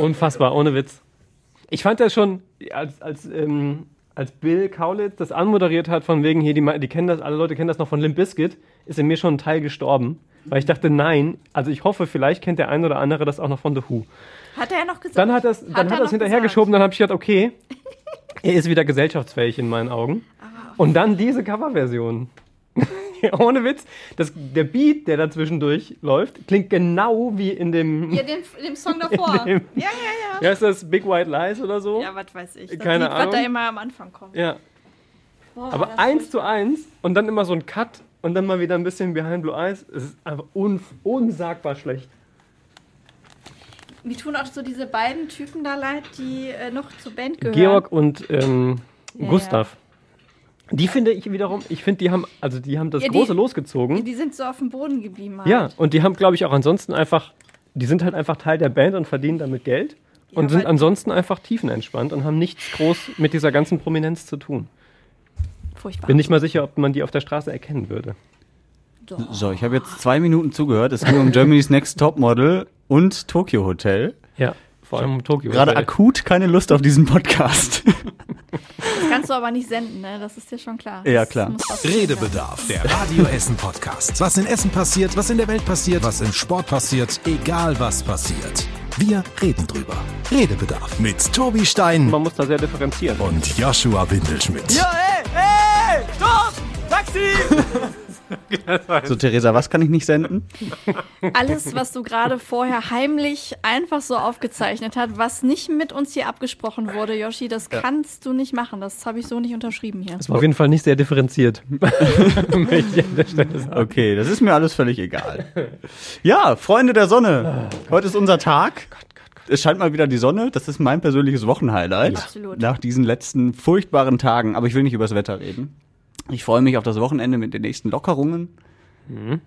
Unfassbar, ohne Witz. Ich fand das schon, als, als, ähm, als Bill Kaulitz das anmoderiert hat, von wegen hier, die, die kennen das, alle Leute kennen das noch von Limp Bizkit, ist in mir schon ein Teil gestorben. Weil ich dachte, nein, also ich hoffe, vielleicht kennt der ein oder andere das auch noch von The Who. Hat er ja noch gesagt. Dann hat, das, dann er hat er das hinterhergeschoben, dann habe ich gedacht, okay, er ist wieder gesellschaftsfähig in meinen Augen. Und dann diese Coverversion. Ohne Witz, das, der Beat, der da zwischendurch läuft, klingt genau wie in dem. Ja, den, dem Song davor. dem- ja, ja, ja. Ja, ist das Big White Lies oder so? Ja, was weiß ich. Das Keine Lied, Ahnung. was da immer am Anfang kommt. Ja. Boah, Aber eins zu eins und dann immer so ein Cut und dann mal wieder ein bisschen Behind Blue Eyes. Es ist einfach un unsagbar schlecht. Mir tun auch so diese beiden Typen da leid, die äh, noch zur Band gehören. Georg und ähm, Ja, Gustav. Die finde ich wiederum, ich finde, die haben, also die haben das Ja, die- Große losgezogen. Die sind so auf dem Boden geblieben. Halt. Ja, und die haben, glaube ich, auch ansonsten einfach, die sind halt einfach Teil der Band und verdienen damit Geld und Ja, sind weil- ansonsten einfach tiefenentspannt und haben nichts groß mit dieser ganzen Prominenz zu tun. Furchtbar. Bin nicht mal sicher, ob man die auf der Straße erkennen würde. Doch. So, ich habe jetzt zwei Minuten zugehört. Es ging um Germany's Next Topmodel und Tokyo Hotel. Ja, vor allem Tokio. Gerade akut keine Lust auf diesen Podcast. Das kannst du aber nicht senden, ne? Das ist dir schon klar. Ja, klar. Redebedarf, der Radio Essen Podcast. Was in Essen passiert, was in der Welt passiert, was im Sport passiert, egal was passiert. Wir reden drüber. Redebedarf mit Tobi Stein Man muss da sehr differenzieren. und Joshua Windelschmidt. So, Theresa, was kann ich nicht senden? Alles, was du gerade vorher heimlich einfach so aufgezeichnet hast, was nicht mit uns hier abgesprochen wurde, Yoshi, das kannst du nicht machen. Das habe ich so nicht unterschrieben hier. Das war auf jeden Fall nicht sehr differenziert. Okay, das ist mir alles völlig egal. Ja, Freunde der Sonne. Heute ist unser Tag. Es scheint mal wieder die Sonne. Das ist mein persönliches Wochenhighlight. Absolut. Nach diesen letzten furchtbaren Tagen. Aber ich will nicht über das Wetter reden. Ich freue mich auf das Wochenende mit den nächsten Lockerungen. Äh,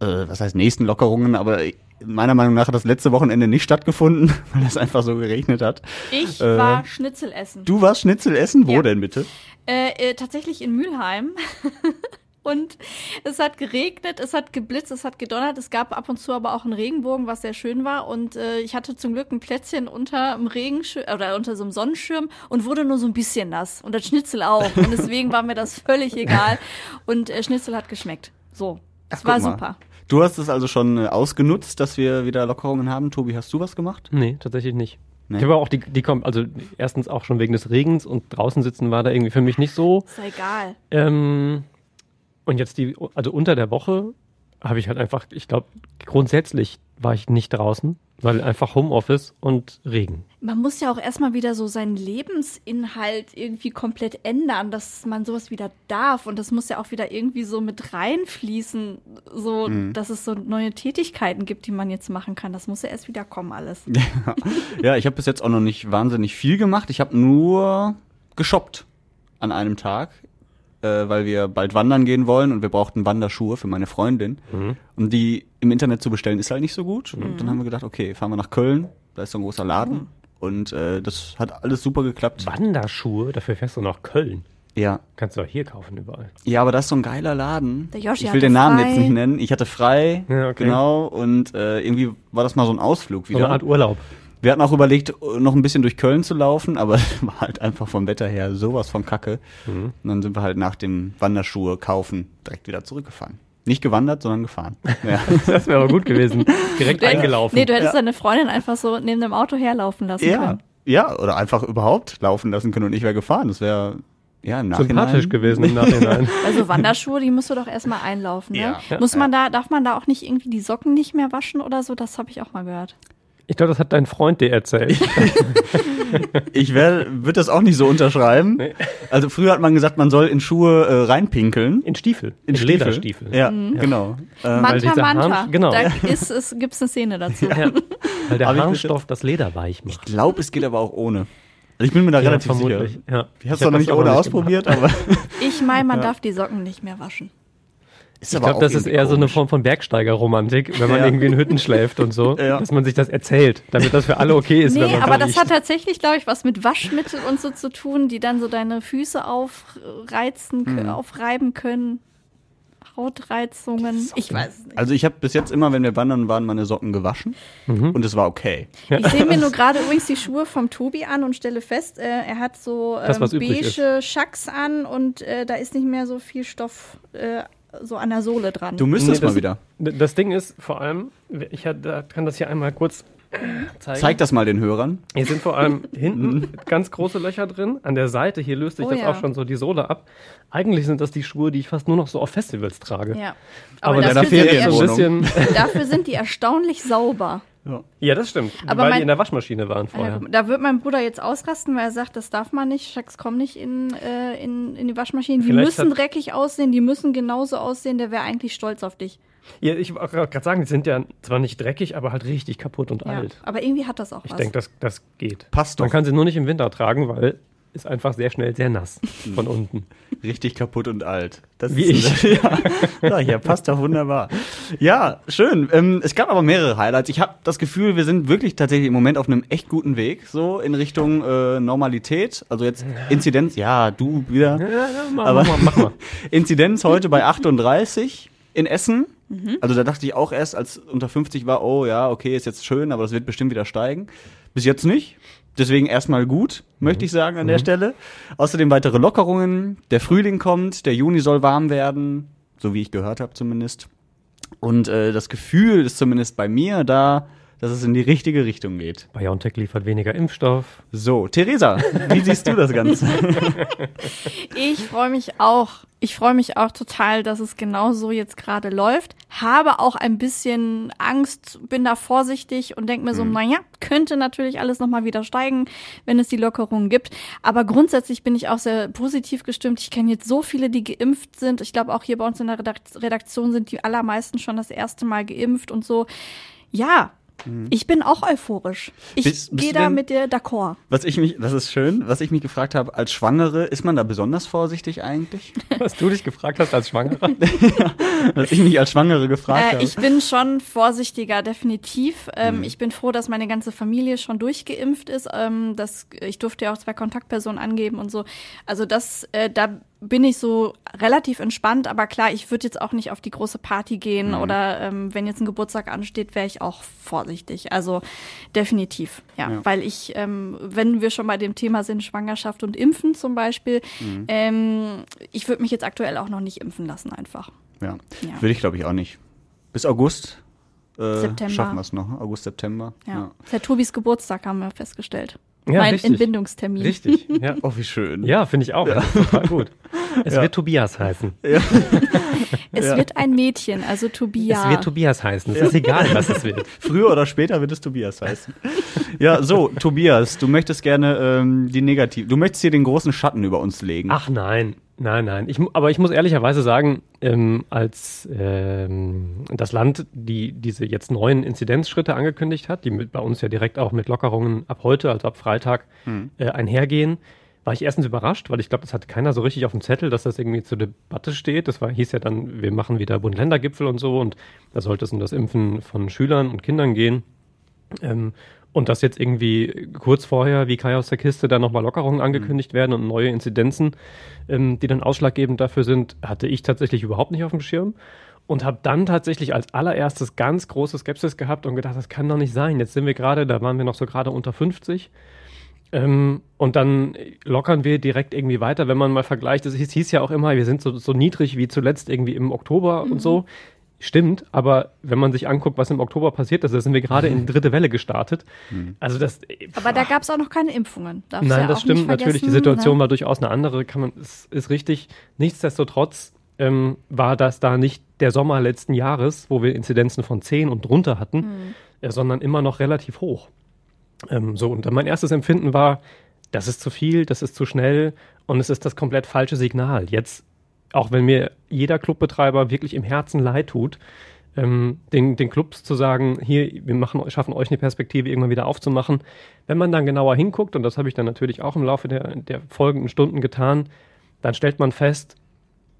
was heißt nächsten Lockerungen? Aber meiner Meinung nach hat das letzte Wochenende nicht stattgefunden, weil es einfach so geregnet hat. Ich Äh, war Schnitzel essen. Du warst Schnitzel essen? Wo Ja. denn bitte? Äh, äh, tatsächlich in Mülheim. Und es hat geregnet, es hat geblitzt, es hat gedonnert. Es gab ab und zu aber auch einen Regenbogen, was sehr schön war. Und äh, ich hatte zum Glück ein Plätzchen unter dem Regenschirm oder unter so einem Sonnenschirm und wurde nur so ein bisschen nass. Und das Schnitzel auch. Und deswegen war mir das völlig egal. Und äh, Schnitzel hat geschmeckt. So. Das Ach, war mal. super. Du hast es also schon äh, ausgenutzt, dass wir wieder Lockerungen haben. Tobi, hast du was gemacht? Nee, tatsächlich nicht. Nee. Ich habe auch die, die kommen, also erstens auch schon wegen des Regens und draußen sitzen war da irgendwie für mich nicht so. Ist ja egal. Ähm, und jetzt die, also unter der Woche habe ich halt einfach, ich glaube, grundsätzlich war ich nicht draußen, weil einfach Homeoffice und Regen. Man muss ja auch erstmal wieder so seinen Lebensinhalt irgendwie komplett ändern, dass man sowas wieder darf. Und das muss ja auch wieder irgendwie so mit reinfließen, so, dass es so neue Tätigkeiten gibt, die man jetzt machen kann. Das muss ja erst wieder kommen, alles. Ja, ich habe bis jetzt auch noch nicht wahnsinnig viel gemacht. Ich habe nur geshoppt an einem Tag, äh, weil wir bald wandern gehen wollen und wir brauchten Wanderschuhe für meine Freundin. Und die im Internet zu bestellen ist halt nicht so gut. Und dann haben wir gedacht, okay, fahren wir nach Köln, da ist so ein großer Laden. Und äh, das hat alles super geklappt. Wanderschuhe, dafür fährst du nach Köln. Ja. Kannst du auch hier kaufen überall. Ja, aber das ist so ein geiler Laden. Der Yoshi ich will hatte den Namen frei. jetzt nicht nennen. Ich hatte frei, Ja, okay. genau. Und äh, irgendwie war das mal so ein Ausflug So wieder. eine Art Urlaub. Wir hatten auch überlegt, noch ein bisschen durch Köln zu laufen, aber war halt einfach vom Wetter her sowas von Kacke. Mhm. Und dann sind wir halt nach dem Wanderschuhe kaufen direkt wieder zurückgefahren. Nicht gewandert, sondern gefahren. Ja. Das wäre aber gut gewesen. Direkt eingelaufen. Nee, du hättest Ja. deine Freundin einfach so neben dem Auto herlaufen lassen ja. können. ja, oder einfach überhaupt laufen lassen können und ich wäre gefahren. Das wäre ja im Nachhinein. Sympathisch gewesen im Nachhinein. Also Wanderschuhe, die musst du doch erstmal einlaufen, ne? Ja. Muss man da, darf man da auch nicht irgendwie die Socken nicht mehr waschen oder so? Das habe ich auch mal gehört. Ich glaube, das hat dein Freund dir erzählt. Ich würde das auch nicht so unterschreiben. Nee. Also früher hat man gesagt, man soll in Schuhe äh, reinpinkeln. In Stiefel. In Stiefel. Lederstiefel. Ja, genau. Ähm, Manta dieser Manta. Harm- genau. Da ist, es, eine Szene dazu. Ja. Weil der ich Harnstoff das Leder weich ich macht. glaube, es geht aber auch ohne. Also ich bin mir da relativ sicher. Ja. Ich habe es noch das nicht ohne ausprobiert, aber Ich meine, man darf die Socken nicht mehr waschen. Ist Ich glaube, das ist eher so eine Form von Bergsteigerromantik, wenn man Ja. irgendwie in Hütten schläft und so, Ja. dass man sich das erzählt, damit das für alle okay ist. wenn Nee, man aber da das liegt. hat tatsächlich, glaube ich, was mit Waschmittel und so zu tun, die dann so deine Füße aufreizen, Mhm. kö- aufreiben können. Hautreizungen. Ich weiß es nicht. Also ich habe bis jetzt immer, wenn wir wandern waren, meine Socken gewaschen und es war okay. Ich sehe mir nur gerade übrigens die Schuhe vom Tobi an und stelle fest, äh, er hat so Das, ähm, übrig beige Schacks an und äh, da ist nicht mehr so viel Stoff äh, so an der Sohle dran. Du müsstest Nee, mal wieder. Das Ding ist vor allem, ich kann das hier einmal kurz zeigen. Zeig das mal den Hörern. Hier sind vor allem hinten ganz große Löcher drin. An der Seite hier löst sich Oh das ja. auch schon so die Sohle ab. Eigentlich sind das die Schuhe, die ich fast nur noch so auf Festivals trage. ja. Aber, Aber dafür, sind, die sind so ein Ferienwohnung. bisschen. dafür sind die erstaunlich sauber. Ja, das stimmt. Aber weil mein- die in der Waschmaschine waren vorher. Ja, da wird mein Bruder jetzt ausrasten, weil er sagt, das darf man nicht. Schacks kommen nicht in, äh, in, in die Waschmaschine. Die Vielleicht müssen dreckig aussehen, die müssen genauso aussehen. Der wäre eigentlich stolz auf dich. Ja, ich wollte gerade sagen, die sind ja zwar nicht dreckig, aber halt richtig kaputt und Ja. alt. Aber irgendwie hat das auch Ich was. denke, das, das geht. Passt Man doch. kann sie nur nicht im Winter tragen, weil ist einfach sehr schnell sehr nass von unten. Richtig kaputt und alt. Das Wie ist ja, ja, ja, passt doch wunderbar. Ja, schön. Ähm, es gab aber mehrere Highlights. Ich habe das Gefühl, wir sind wirklich tatsächlich im Moment auf einem echt guten Weg, so in Richtung äh, Normalität. Also jetzt Inzidenz, ja, du wieder. Ja, mach, Aber- mach, mal, mach mal. Inzidenz heute bei 38 in Essen. Mhm. Also da dachte ich auch erst, als unter 50 war, oh ja, okay, ist jetzt schön, aber das wird bestimmt wieder steigen. Bis jetzt nicht. Deswegen erstmal gut, möchte ich sagen an der Stelle. Außerdem weitere Lockerungen. Der Frühling kommt, der Juni soll warm werden, so wie ich gehört habe zumindest. Und äh, das Gefühl ist zumindest bei mir da, dass es in die richtige Richtung geht. BioNTech liefert weniger Impfstoff. So, Theresa, wie siehst du das Ganze? Ich freue mich auch. Ich freue mich auch total, dass es genau so jetzt gerade läuft. Habe auch ein bisschen Angst, bin da vorsichtig und denke mir so, naja, könnte natürlich alles nochmal wieder steigen, wenn es die Lockerungen gibt. Aber grundsätzlich bin ich auch sehr positiv gestimmt. Ich kenne jetzt so viele, die geimpft sind. Ich glaube, auch hier bei uns in der Redakt- Redaktion sind die allermeisten schon das erste Mal geimpft und so. Ja, ich bin auch euphorisch. Ich gehe da denn- mit dir d'accord. Was ich mich, das ist schön, was ich mich gefragt habe, als Schwangere, ist man da besonders vorsichtig eigentlich? Was du dich gefragt hast als Schwangerer? Was ich mich als Schwangere gefragt Äh, habe. ich bin schon vorsichtiger, definitiv. Ähm, Mhm. Ich bin froh, dass meine ganze Familie schon durchgeimpft ist. Ähm, das, ich durfte ja auch zwei Kontaktpersonen angeben und so. Also das, äh, da bin ich so relativ entspannt. Aber klar, ich würde jetzt auch nicht auf die große Party gehen Mhm. oder ähm, wenn jetzt ein Geburtstag ansteht, wäre ich auch vorsichtig. Also definitiv, ja. Ja. Weil ich, ähm, wenn wir schon bei dem Thema sind, Schwangerschaft und Impfen zum Beispiel, Mhm. ähm, ich würde mich jetzt aktuell auch noch nicht impfen lassen einfach. ja. Ja. Würde ich glaube ich auch nicht. Bis August äh, September. schaffen wir es noch. August, September. Ja. Ja Tobis Geburtstag, haben wir festgestellt. Ja, mein richtig. Entbindungstermin. Richtig, ja. Oh, wie schön. Ja, finde ich auch. Ist total gut. Es Ja. wird Tobias heißen. Es Ja. wird ein Mädchen, also Tobias. Es wird Tobias heißen. Es ist egal, was es wird. Früher oder später wird es Tobias heißen. ja, so, Tobias, du möchtest gerne ähm, die Negativ... Du möchtest hier den großen Schatten über uns legen. Ach nein, nein, nein. Ich, aber ich muss ehrlicherweise sagen, ähm, als ähm, das Land die diese jetzt neuen Inzidenzschritte angekündigt hat, die mit, bei uns ja direkt auch mit Lockerungen ab heute, also ab Freitag, äh, einhergehen, war ich erstens überrascht, weil ich glaube, das hatte keiner so richtig auf dem Zettel, dass das irgendwie zur Debatte steht. Das war, hieß ja dann, wir machen wieder Bund-Länder-Gipfel und so und da sollte es um das Impfen von Schülern und Kindern gehen. Ähm, und dass jetzt irgendwie kurz vorher, wie Kai aus der Kiste, da nochmal Lockerungen angekündigt werden und neue Inzidenzen, ähm, die dann ausschlaggebend dafür sind, hatte ich tatsächlich überhaupt nicht auf dem Schirm. Und habe dann tatsächlich als allererstes ganz große Skepsis gehabt und gedacht, das kann doch nicht sein. Jetzt sind wir gerade, da waren wir noch so gerade unter 50. Ähm, und dann lockern wir direkt irgendwie weiter, wenn man mal vergleicht. Es hieß, hieß ja auch immer, wir sind so, so niedrig wie zuletzt irgendwie im Oktober und so. Stimmt, aber wenn man sich anguckt, was im Oktober passiert ist, da sind wir gerade in die dritte Welle gestartet. Also das. Aber da gab es auch noch keine Impfungen. Darfst Nein, ja das stimmt nicht natürlich. Die Situation ne? war durchaus eine andere, kann man, ist, ist richtig. Nichtsdestotrotz ähm, war das da nicht der Sommer letzten Jahres, wo wir Inzidenzen von 10 und drunter hatten, Hm. äh, sondern immer noch relativ hoch. Ähm, so, und dann mein erstes Empfinden war, das ist zu viel, das ist zu schnell und es ist das komplett falsche Signal. Jetzt, auch wenn mir jeder Clubbetreiber wirklich im Herzen leid tut, ähm, den, den Clubs zu sagen, hier, wir machen, schaffen euch eine Perspektive irgendwann wieder aufzumachen. Wenn man dann genauer hinguckt, und das habe ich dann natürlich auch im Laufe der, der folgenden Stunden getan, dann stellt man fest,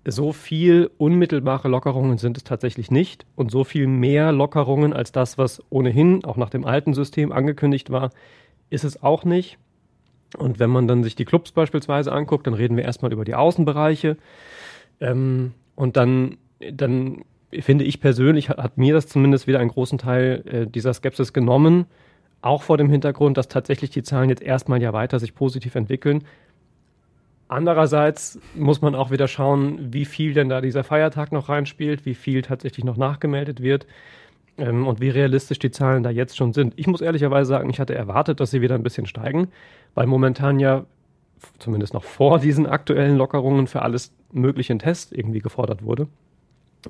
so viel unmittelbare Lockerungen sind es tatsächlich nicht und so viel mehr Lockerungen als das, was ohnehin auch nach dem alten System angekündigt war, ist es auch nicht. Und wenn man dann sich die Clubs beispielsweise anguckt, dann reden wir erstmal über die Außenbereiche. Ähm, und dann dann finde ich persönlich, hat, hat mir das zumindest wieder einen großen Teil äh, dieser Skepsis genommen. Auch vor dem Hintergrund, dass tatsächlich die Zahlen jetzt erstmal ja weiter sich positiv entwickeln. Andererseits muss man auch wieder schauen, wie viel denn da dieser Feiertag noch reinspielt, wie viel tatsächlich noch nachgemeldet wird ähm, und wie realistisch die Zahlen da jetzt schon sind. Ich muss ehrlicherweise sagen, ich hatte erwartet, dass sie wieder ein bisschen steigen, weil momentan ja zumindest noch vor diesen aktuellen Lockerungen für alles mögliche ein Test irgendwie gefordert wurde.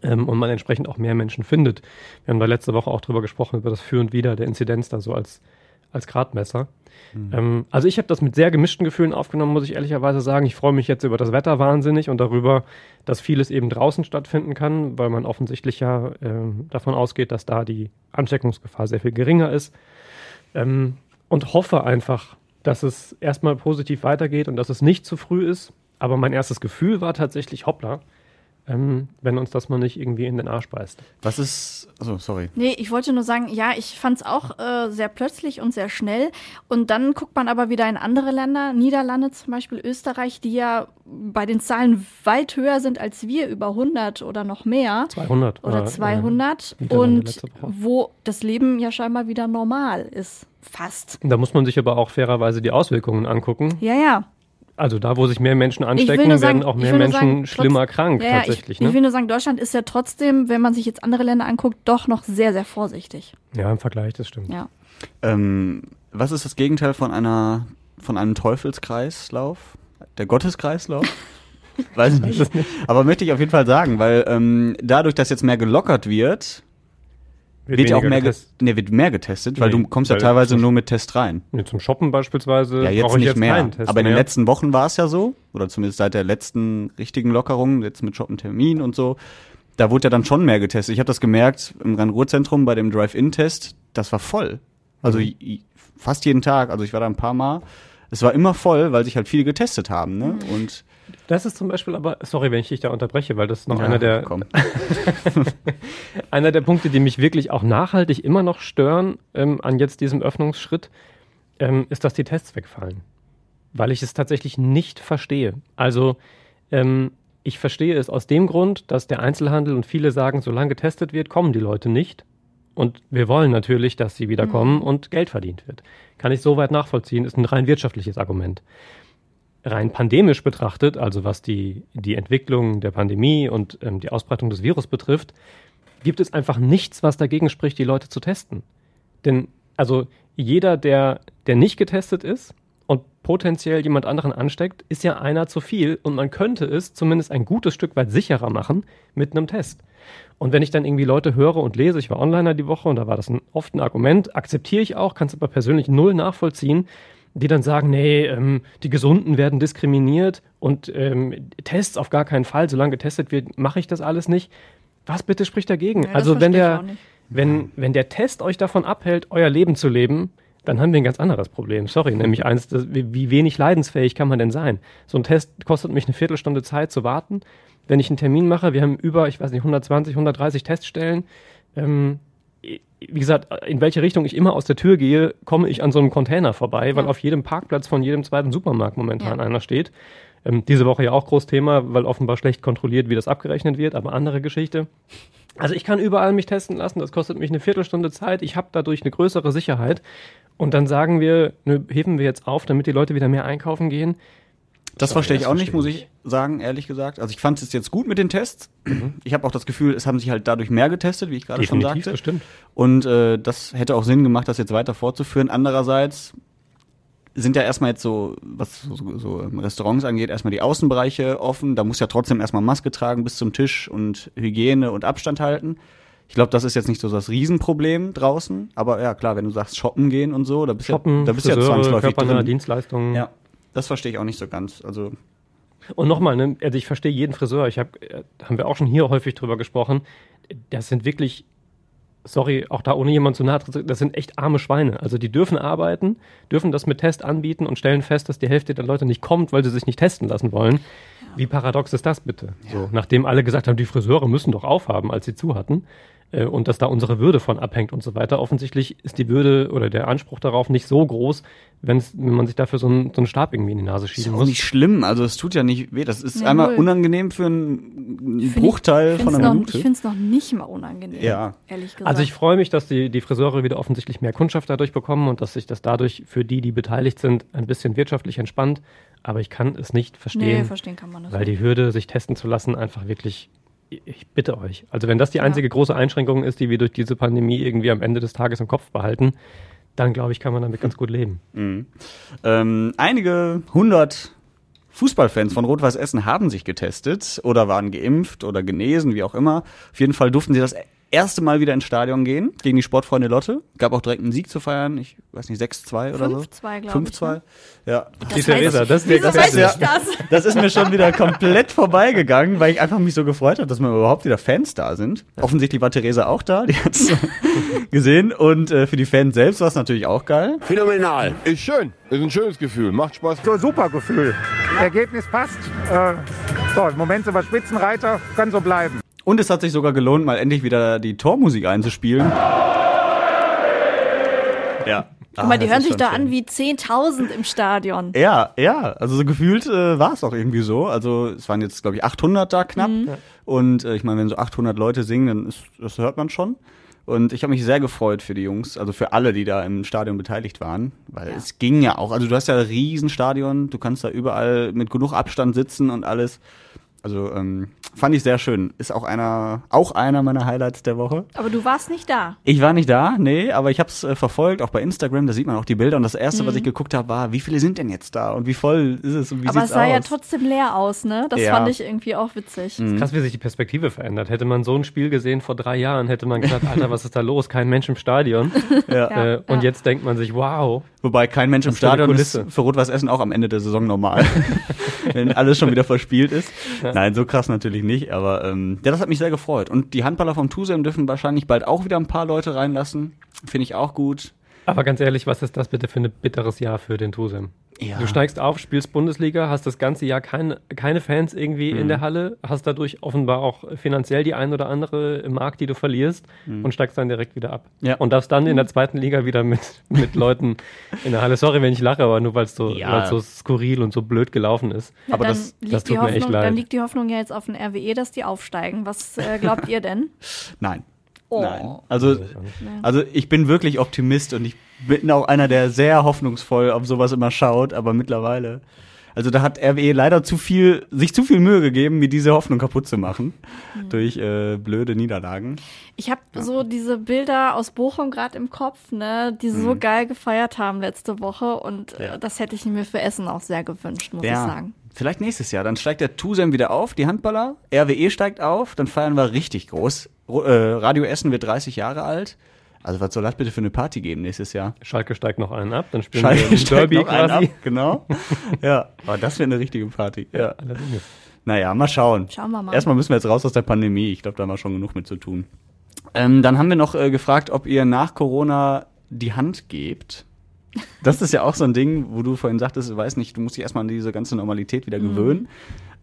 Ähm, und man entsprechend auch mehr Menschen findet. Wir haben da letzte Woche auch drüber gesprochen, über das Für und Wider der Inzidenz da so als, als Gradmesser. Mhm. Ähm, also ich habe das mit sehr gemischten Gefühlen aufgenommen, muss ich ehrlicherweise sagen. Ich freue mich jetzt über das Wetter wahnsinnig und darüber, dass vieles eben draußen stattfinden kann, weil man offensichtlich ja äh, davon ausgeht, dass da die Ansteckungsgefahr sehr viel geringer ist. Ähm, und hoffe einfach, dass es erstmal positiv weitergeht und dass es nicht zu früh ist. Aber mein erstes Gefühl war tatsächlich, hoppla, ähm, wenn uns das mal nicht irgendwie in den Arsch beißt. Was ist, also sorry. Nee, ich wollte nur sagen, ja, ich fand es auch äh, sehr plötzlich und sehr schnell. Und dann guckt man aber wieder in andere Länder, Niederlande zum Beispiel, Österreich, die ja bei den Zahlen weit höher sind als wir, über 100 oder noch mehr. 200. Oder 200. Äh, und wo das Leben ja scheinbar wieder normal ist. Fast. Da muss man sich aber auch fairerweise die Auswirkungen angucken. Ja, ja. Also da, wo sich mehr Menschen anstecken, sagen, werden auch mehr Menschen sagen, schlimmer trotz, krank ja, tatsächlich. Ich, ne? ich will nur sagen, Deutschland ist ja trotzdem, wenn man sich jetzt andere Länder anguckt, doch noch sehr, sehr vorsichtig. Ja, im Vergleich, das stimmt. Ja. Ähm, was ist das Gegenteil von einer von einem Teufelskreislauf? Der Gotteskreislauf? Weiß ich nicht. Aber möchte ich auf jeden Fall sagen, weil ähm, dadurch, dass jetzt mehr gelockert wird, wird, wird ja auch mehr, getestet. Nee, wird mehr getestet, weil nee, du kommst ja teilweise nur mit Test rein. Nee, zum Shoppen beispielsweise. Ja, jetzt nicht jetzt mehr. Aber in den letzten Wochen war es ja so, oder zumindest seit der letzten richtigen Lockerung, jetzt mit Shoppen Termin und so. Da wurde ja dann schon mehr getestet. Ich habe das gemerkt im Rhein-Ruhr-Zentrum bei dem Drive-In-Test, das war voll. Also mhm. fast jeden Tag. Also ich war da ein paar Mal. Es war immer voll, weil sich halt viele getestet haben. Ne? Mhm. Und das ist zum Beispiel aber, sorry, wenn ich dich da unterbreche, weil das ist noch ja, einer der einer der Punkte, die mich wirklich auch nachhaltig immer noch stören ähm, an jetzt diesem Öffnungsschritt, ähm, ist, dass die Tests wegfallen. Weil ich es tatsächlich nicht verstehe. Also ähm, ich verstehe es aus dem Grund, dass der Einzelhandel und viele sagen, solange getestet wird, kommen die Leute nicht. Und wir wollen natürlich, dass sie wieder kommen mhm. und Geld verdient wird. Kann ich soweit nachvollziehen, ist ein rein wirtschaftliches Argument rein pandemisch betrachtet, also was die, die Entwicklung der Pandemie und ähm, die Ausbreitung des Virus betrifft, gibt es einfach nichts, was dagegen spricht, die Leute zu testen. Denn also jeder, der, der nicht getestet ist und potenziell jemand anderen ansteckt, ist ja einer zu viel und man könnte es zumindest ein gutes Stück weit sicherer machen mit einem Test. Und wenn ich dann irgendwie Leute höre und lese, ich war Onliner die Woche und da war das ein, oft ein Argument, akzeptiere ich auch, kann es aber persönlich null nachvollziehen, die dann sagen, nee, ähm, die Gesunden werden diskriminiert und ähm, Tests auf gar keinen Fall, solange getestet wird, mache ich das alles nicht. Was bitte spricht dagegen? Ja, also wenn der, wenn, wenn der Test euch davon abhält, euer Leben zu leben, dann haben wir ein ganz anderes Problem. Sorry, nämlich eins, das, wie, wie wenig leidensfähig kann man denn sein? So ein Test kostet mich eine Viertelstunde Zeit zu warten. Wenn ich einen Termin mache, wir haben über, ich weiß nicht, 120, 130 Teststellen. Ähm, wie gesagt, in welche Richtung ich immer aus der Tür gehe, komme ich an so einem Container vorbei, weil ja. auf jedem Parkplatz von jedem zweiten Supermarkt momentan ja. einer steht. Ähm, diese Woche ja auch groß Thema, weil offenbar schlecht kontrolliert, wie das abgerechnet wird, aber andere Geschichte. Also ich kann überall mich testen lassen, das kostet mich eine Viertelstunde Zeit, ich habe dadurch eine größere Sicherheit. Und dann sagen wir, ne, heben wir jetzt auf, damit die Leute wieder mehr einkaufen gehen. Das verstehe ich auch nicht, muss ich sagen, ehrlich gesagt. Also ich fand es jetzt gut mit den Tests. Mhm. Ich habe auch das Gefühl, es haben sich halt dadurch mehr getestet, wie ich gerade schon sagte. Das stimmt. Und äh, das hätte auch Sinn gemacht, das jetzt weiter fortzuführen. Andererseits sind ja erstmal jetzt so, was so, so Restaurants angeht, erstmal die Außenbereiche offen. Da muss ja trotzdem erstmal Maske tragen bis zum Tisch und Hygiene und Abstand halten. Ich glaube, das ist jetzt nicht so das Riesenproblem draußen. Aber ja, klar, wenn du sagst shoppen gehen und so, da bist, shoppen, ja, da bist Friseure, ja zwangsläufig drin. Dienstleistungen. Ja. Das verstehe ich auch nicht so ganz. Also und nochmal, ne, also ich verstehe jeden Friseur. Ich habe, äh, haben wir auch schon hier häufig drüber gesprochen. Das sind wirklich, sorry, auch da ohne jemand zu nahe das sind echt arme Schweine. Also die dürfen arbeiten, dürfen das mit Test anbieten und stellen fest, dass die Hälfte der Leute nicht kommt, weil sie sich nicht testen lassen wollen. Ja. Wie paradox ist das bitte? Ja. So, nachdem alle gesagt haben, die Friseure müssen doch aufhaben, als sie zu hatten. Äh, und dass da unsere Würde von abhängt und so weiter. Offensichtlich ist die Würde oder der Anspruch darauf nicht so groß, wenn's, wenn man sich dafür so einen, so einen Stab irgendwie in die Nase Ist schieben auch muss. nicht schlimm, also es tut ja nicht weh. Das ist Nee, einmal null. unangenehm für einen Find ich- Bruchteil find's von einer noch, Minute. Ich finde es noch nicht mal unangenehm. Ja. Ehrlich gesagt. Also ich freue mich, dass die, die Friseure wieder offensichtlich mehr Kundschaft dadurch bekommen und dass sich das dadurch für die, die beteiligt sind, ein bisschen wirtschaftlich entspannt. Aber ich kann es nicht nee, verstehen, verstehen kann man das. weil die Hürde, sich testen zu lassen, einfach wirklich, ich bitte euch. Also wenn das die einzige große Einschränkung ist, die wir durch diese Pandemie irgendwie am Ende des Tages im Kopf behalten, dann glaube ich, kann man damit ganz gut leben. Ähm, einige hundert Fußballfans von Rot-Weiß Essen haben sich getestet oder waren geimpft oder genesen, wie auch immer. Auf jeden Fall durften sie das erste Mal wieder ins Stadion gehen gegen die Sportfreunde Lotte. Gab auch direkt einen Sieg zu feiern. Ich weiß nicht, 6-2 oder so. 5-2, glaube ich. 5-2. Ne? Ja. Die Theresa, das ist das ist das? Das ist mir schon wieder komplett vorbeigegangen, weil ich einfach mich so gefreut habe, dass mal überhaupt wieder Fans da sind. Offensichtlich war Theresa auch da, die hat's gesehen. Und äh, für die Fans selbst war es natürlich auch geil. Phänomenal. Ist schön. Ist ein schönes Gefühl. Macht Spaß. So, super Gefühl. Ergebnis passt. Äh, so, im Moment sind wir Spitzenreiter, kann so bleiben. Und es hat sich sogar gelohnt, mal endlich wieder die Tormusik einzuspielen. Ja. Guck mal, Ah, die das hören sich da schön. an wie 10.000 im Stadion. Ja, ja, also so gefühlt äh, war es auch irgendwie so. Also es waren jetzt, glaube ich, 800 da knapp. Und äh, ich meine, wenn so 800 Leute singen, dann ist, das hört man schon. Und ich habe mich sehr gefreut für die Jungs, also für alle, die da im Stadion beteiligt waren, weil Ja. es ging ja auch. Also du hast ja ein Riesenstadion, du kannst da überall mit genug Abstand sitzen und alles. Also ähm, fand ich sehr schön. Ist auch einer, auch einer meiner Highlights der Woche. Aber du warst nicht da. Ich war nicht da, nee, aber ich habe es äh, verfolgt, auch bei Instagram, da sieht man auch die Bilder. Und das erste, was ich geguckt habe, war, wie viele sind denn jetzt da und wie voll ist es und wie Aber es sah aus? ja trotzdem leer aus, ne? Das Ja. fand ich irgendwie auch witzig. Krass, wie sich die Perspektive verändert. Hätte man so ein Spiel gesehen vor drei Jahren, hätte man gesagt, Alter, was ist da los? Kein Mensch im Stadion. ja. Ja. äh, und jetzt denkt man sich, wow. Wobei kein Mensch im Stadion ist Kulisse. für Rot-Weiß Essen auch am Ende der Saison normal, wenn alles schon wieder verspielt ist. Nein, so krass natürlich nicht, aber ähm, ja, das hat mich sehr gefreut. Und die Handballer vom Tusem dürfen wahrscheinlich bald auch wieder ein paar Leute reinlassen. Finde ich auch gut. Aber ganz ehrlich, was ist das bitte für ein bitteres Jahr für den Tusem? Ja. Du steigst auf, spielst Bundesliga, hast das ganze Jahr kein, keine Fans irgendwie Mhm. in der Halle, hast dadurch offenbar auch finanziell die ein oder andere Mark, die du verlierst und steigst dann direkt wieder ab. Mhm. Ja. Und darfst dann in der zweiten Liga wieder mit, mit Leuten in der Halle. Sorry, wenn ich lache, aber nur weil es so, Ja. so skurril und so blöd gelaufen ist. Ja, Aber dann das- liegt das die tut mir echt Hoffnung, leid. Dann liegt die Hoffnung ja jetzt auf den RWE, dass die aufsteigen. Was äh, glaubt ihr denn? Nein. Oh. Nein. Also, also ich bin wirklich Optimist und ich bin auch einer, der sehr hoffnungsvoll auf sowas immer schaut, aber mittlerweile. Also da hat RWE leider zu viel, sich zu viel Mühe gegeben, mir diese Hoffnung kaputt zu machen. Mhm. Durch äh, blöde Niederlagen. Ich habe so diese Bilder aus Bochum gerade im Kopf, ne, die so geil gefeiert haben letzte Woche und Mhm. Ja. äh, das hätte ich mir für Essen auch sehr gewünscht, muss ich sagen. Vielleicht nächstes Jahr. Dann steigt der Tusem wieder auf, die Handballer. RWE steigt auf, dann feiern wir richtig groß. Ro- äh, Radio Essen wird 30 Jahre alt. Also was soll das bitte für eine Party geben nächstes Jahr? Schalke steigt noch einen ab, dann spielen Schalke wir im steigt Derby noch einen quasi. ab, genau. ja, aber das wäre eine richtige Party. Ja. Allerdings. Naja, mal schauen. Schauen wir mal. Erstmal müssen wir jetzt raus aus der Pandemie. Ich glaube, da haben wir schon genug mit zu tun. Ähm, dann haben wir noch äh, gefragt, ob ihr nach Corona die Hand gebt. Das ist ja auch so ein Ding, wo du vorhin sagtest, du weißt nicht, du musst dich erstmal an diese ganze Normalität wieder gewöhnen.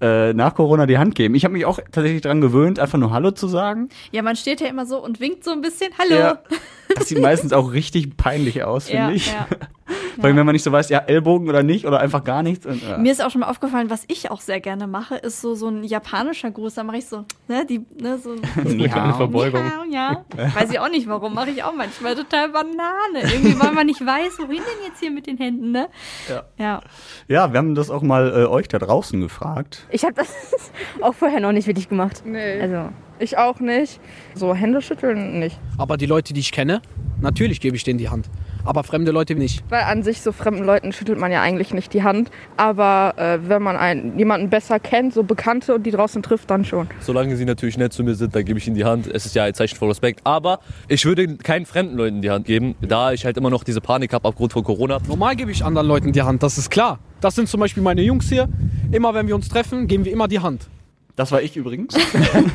Äh, nach Corona die Hand geben. Ich habe mich auch tatsächlich dran gewöhnt, einfach nur Hallo zu sagen. Ja, man steht ja immer so und winkt so ein bisschen. Hallo. Ja. Das sieht meistens auch richtig peinlich aus, finde Ja, ich. ja. Vor allem, wenn man nicht so weiß, ja, Ellbogen oder nicht oder einfach gar nichts. Und, ja. Mir ist auch schon mal aufgefallen, was ich auch sehr gerne mache, ist so, so ein japanischer Gruß. Da mache ich so, ne, die, ne, so. Eine kleine Verbeugung. Ja, ja. Weiß ich auch nicht warum, mache ich auch manchmal total Banane. Irgendwie, weil man nicht weiß, wohin denn jetzt hier mit den Händen, ne? Ja. Ja. ja, wir haben das auch mal äh, euch da draußen gefragt. Ich habe das auch vorher noch nicht wirklich gemacht. Nee, Also, ich auch nicht. So Hände schütteln nicht. Aber die Leute, die ich kenne, natürlich gebe ich denen die Hand. Aber fremde Leute nicht. Weil an sich so fremden Leuten schüttelt man ja eigentlich nicht die Hand. Aber äh, wenn man einen, jemanden besser kennt, so Bekannte und die draußen trifft, dann schon. Solange sie natürlich nett zu mir sind, dann gebe ich ihnen die Hand. Es ist ja ein Zeichen von Respekt. Aber ich würde keinen fremden Leuten die Hand geben, da ich halt immer noch diese Panik habe aufgrund von Corona. Normal gebe ich anderen Leuten die Hand, das ist klar. Das sind zum Beispiel meine Jungs hier. Immer wenn wir uns treffen, geben wir immer die Hand. Das war ich übrigens.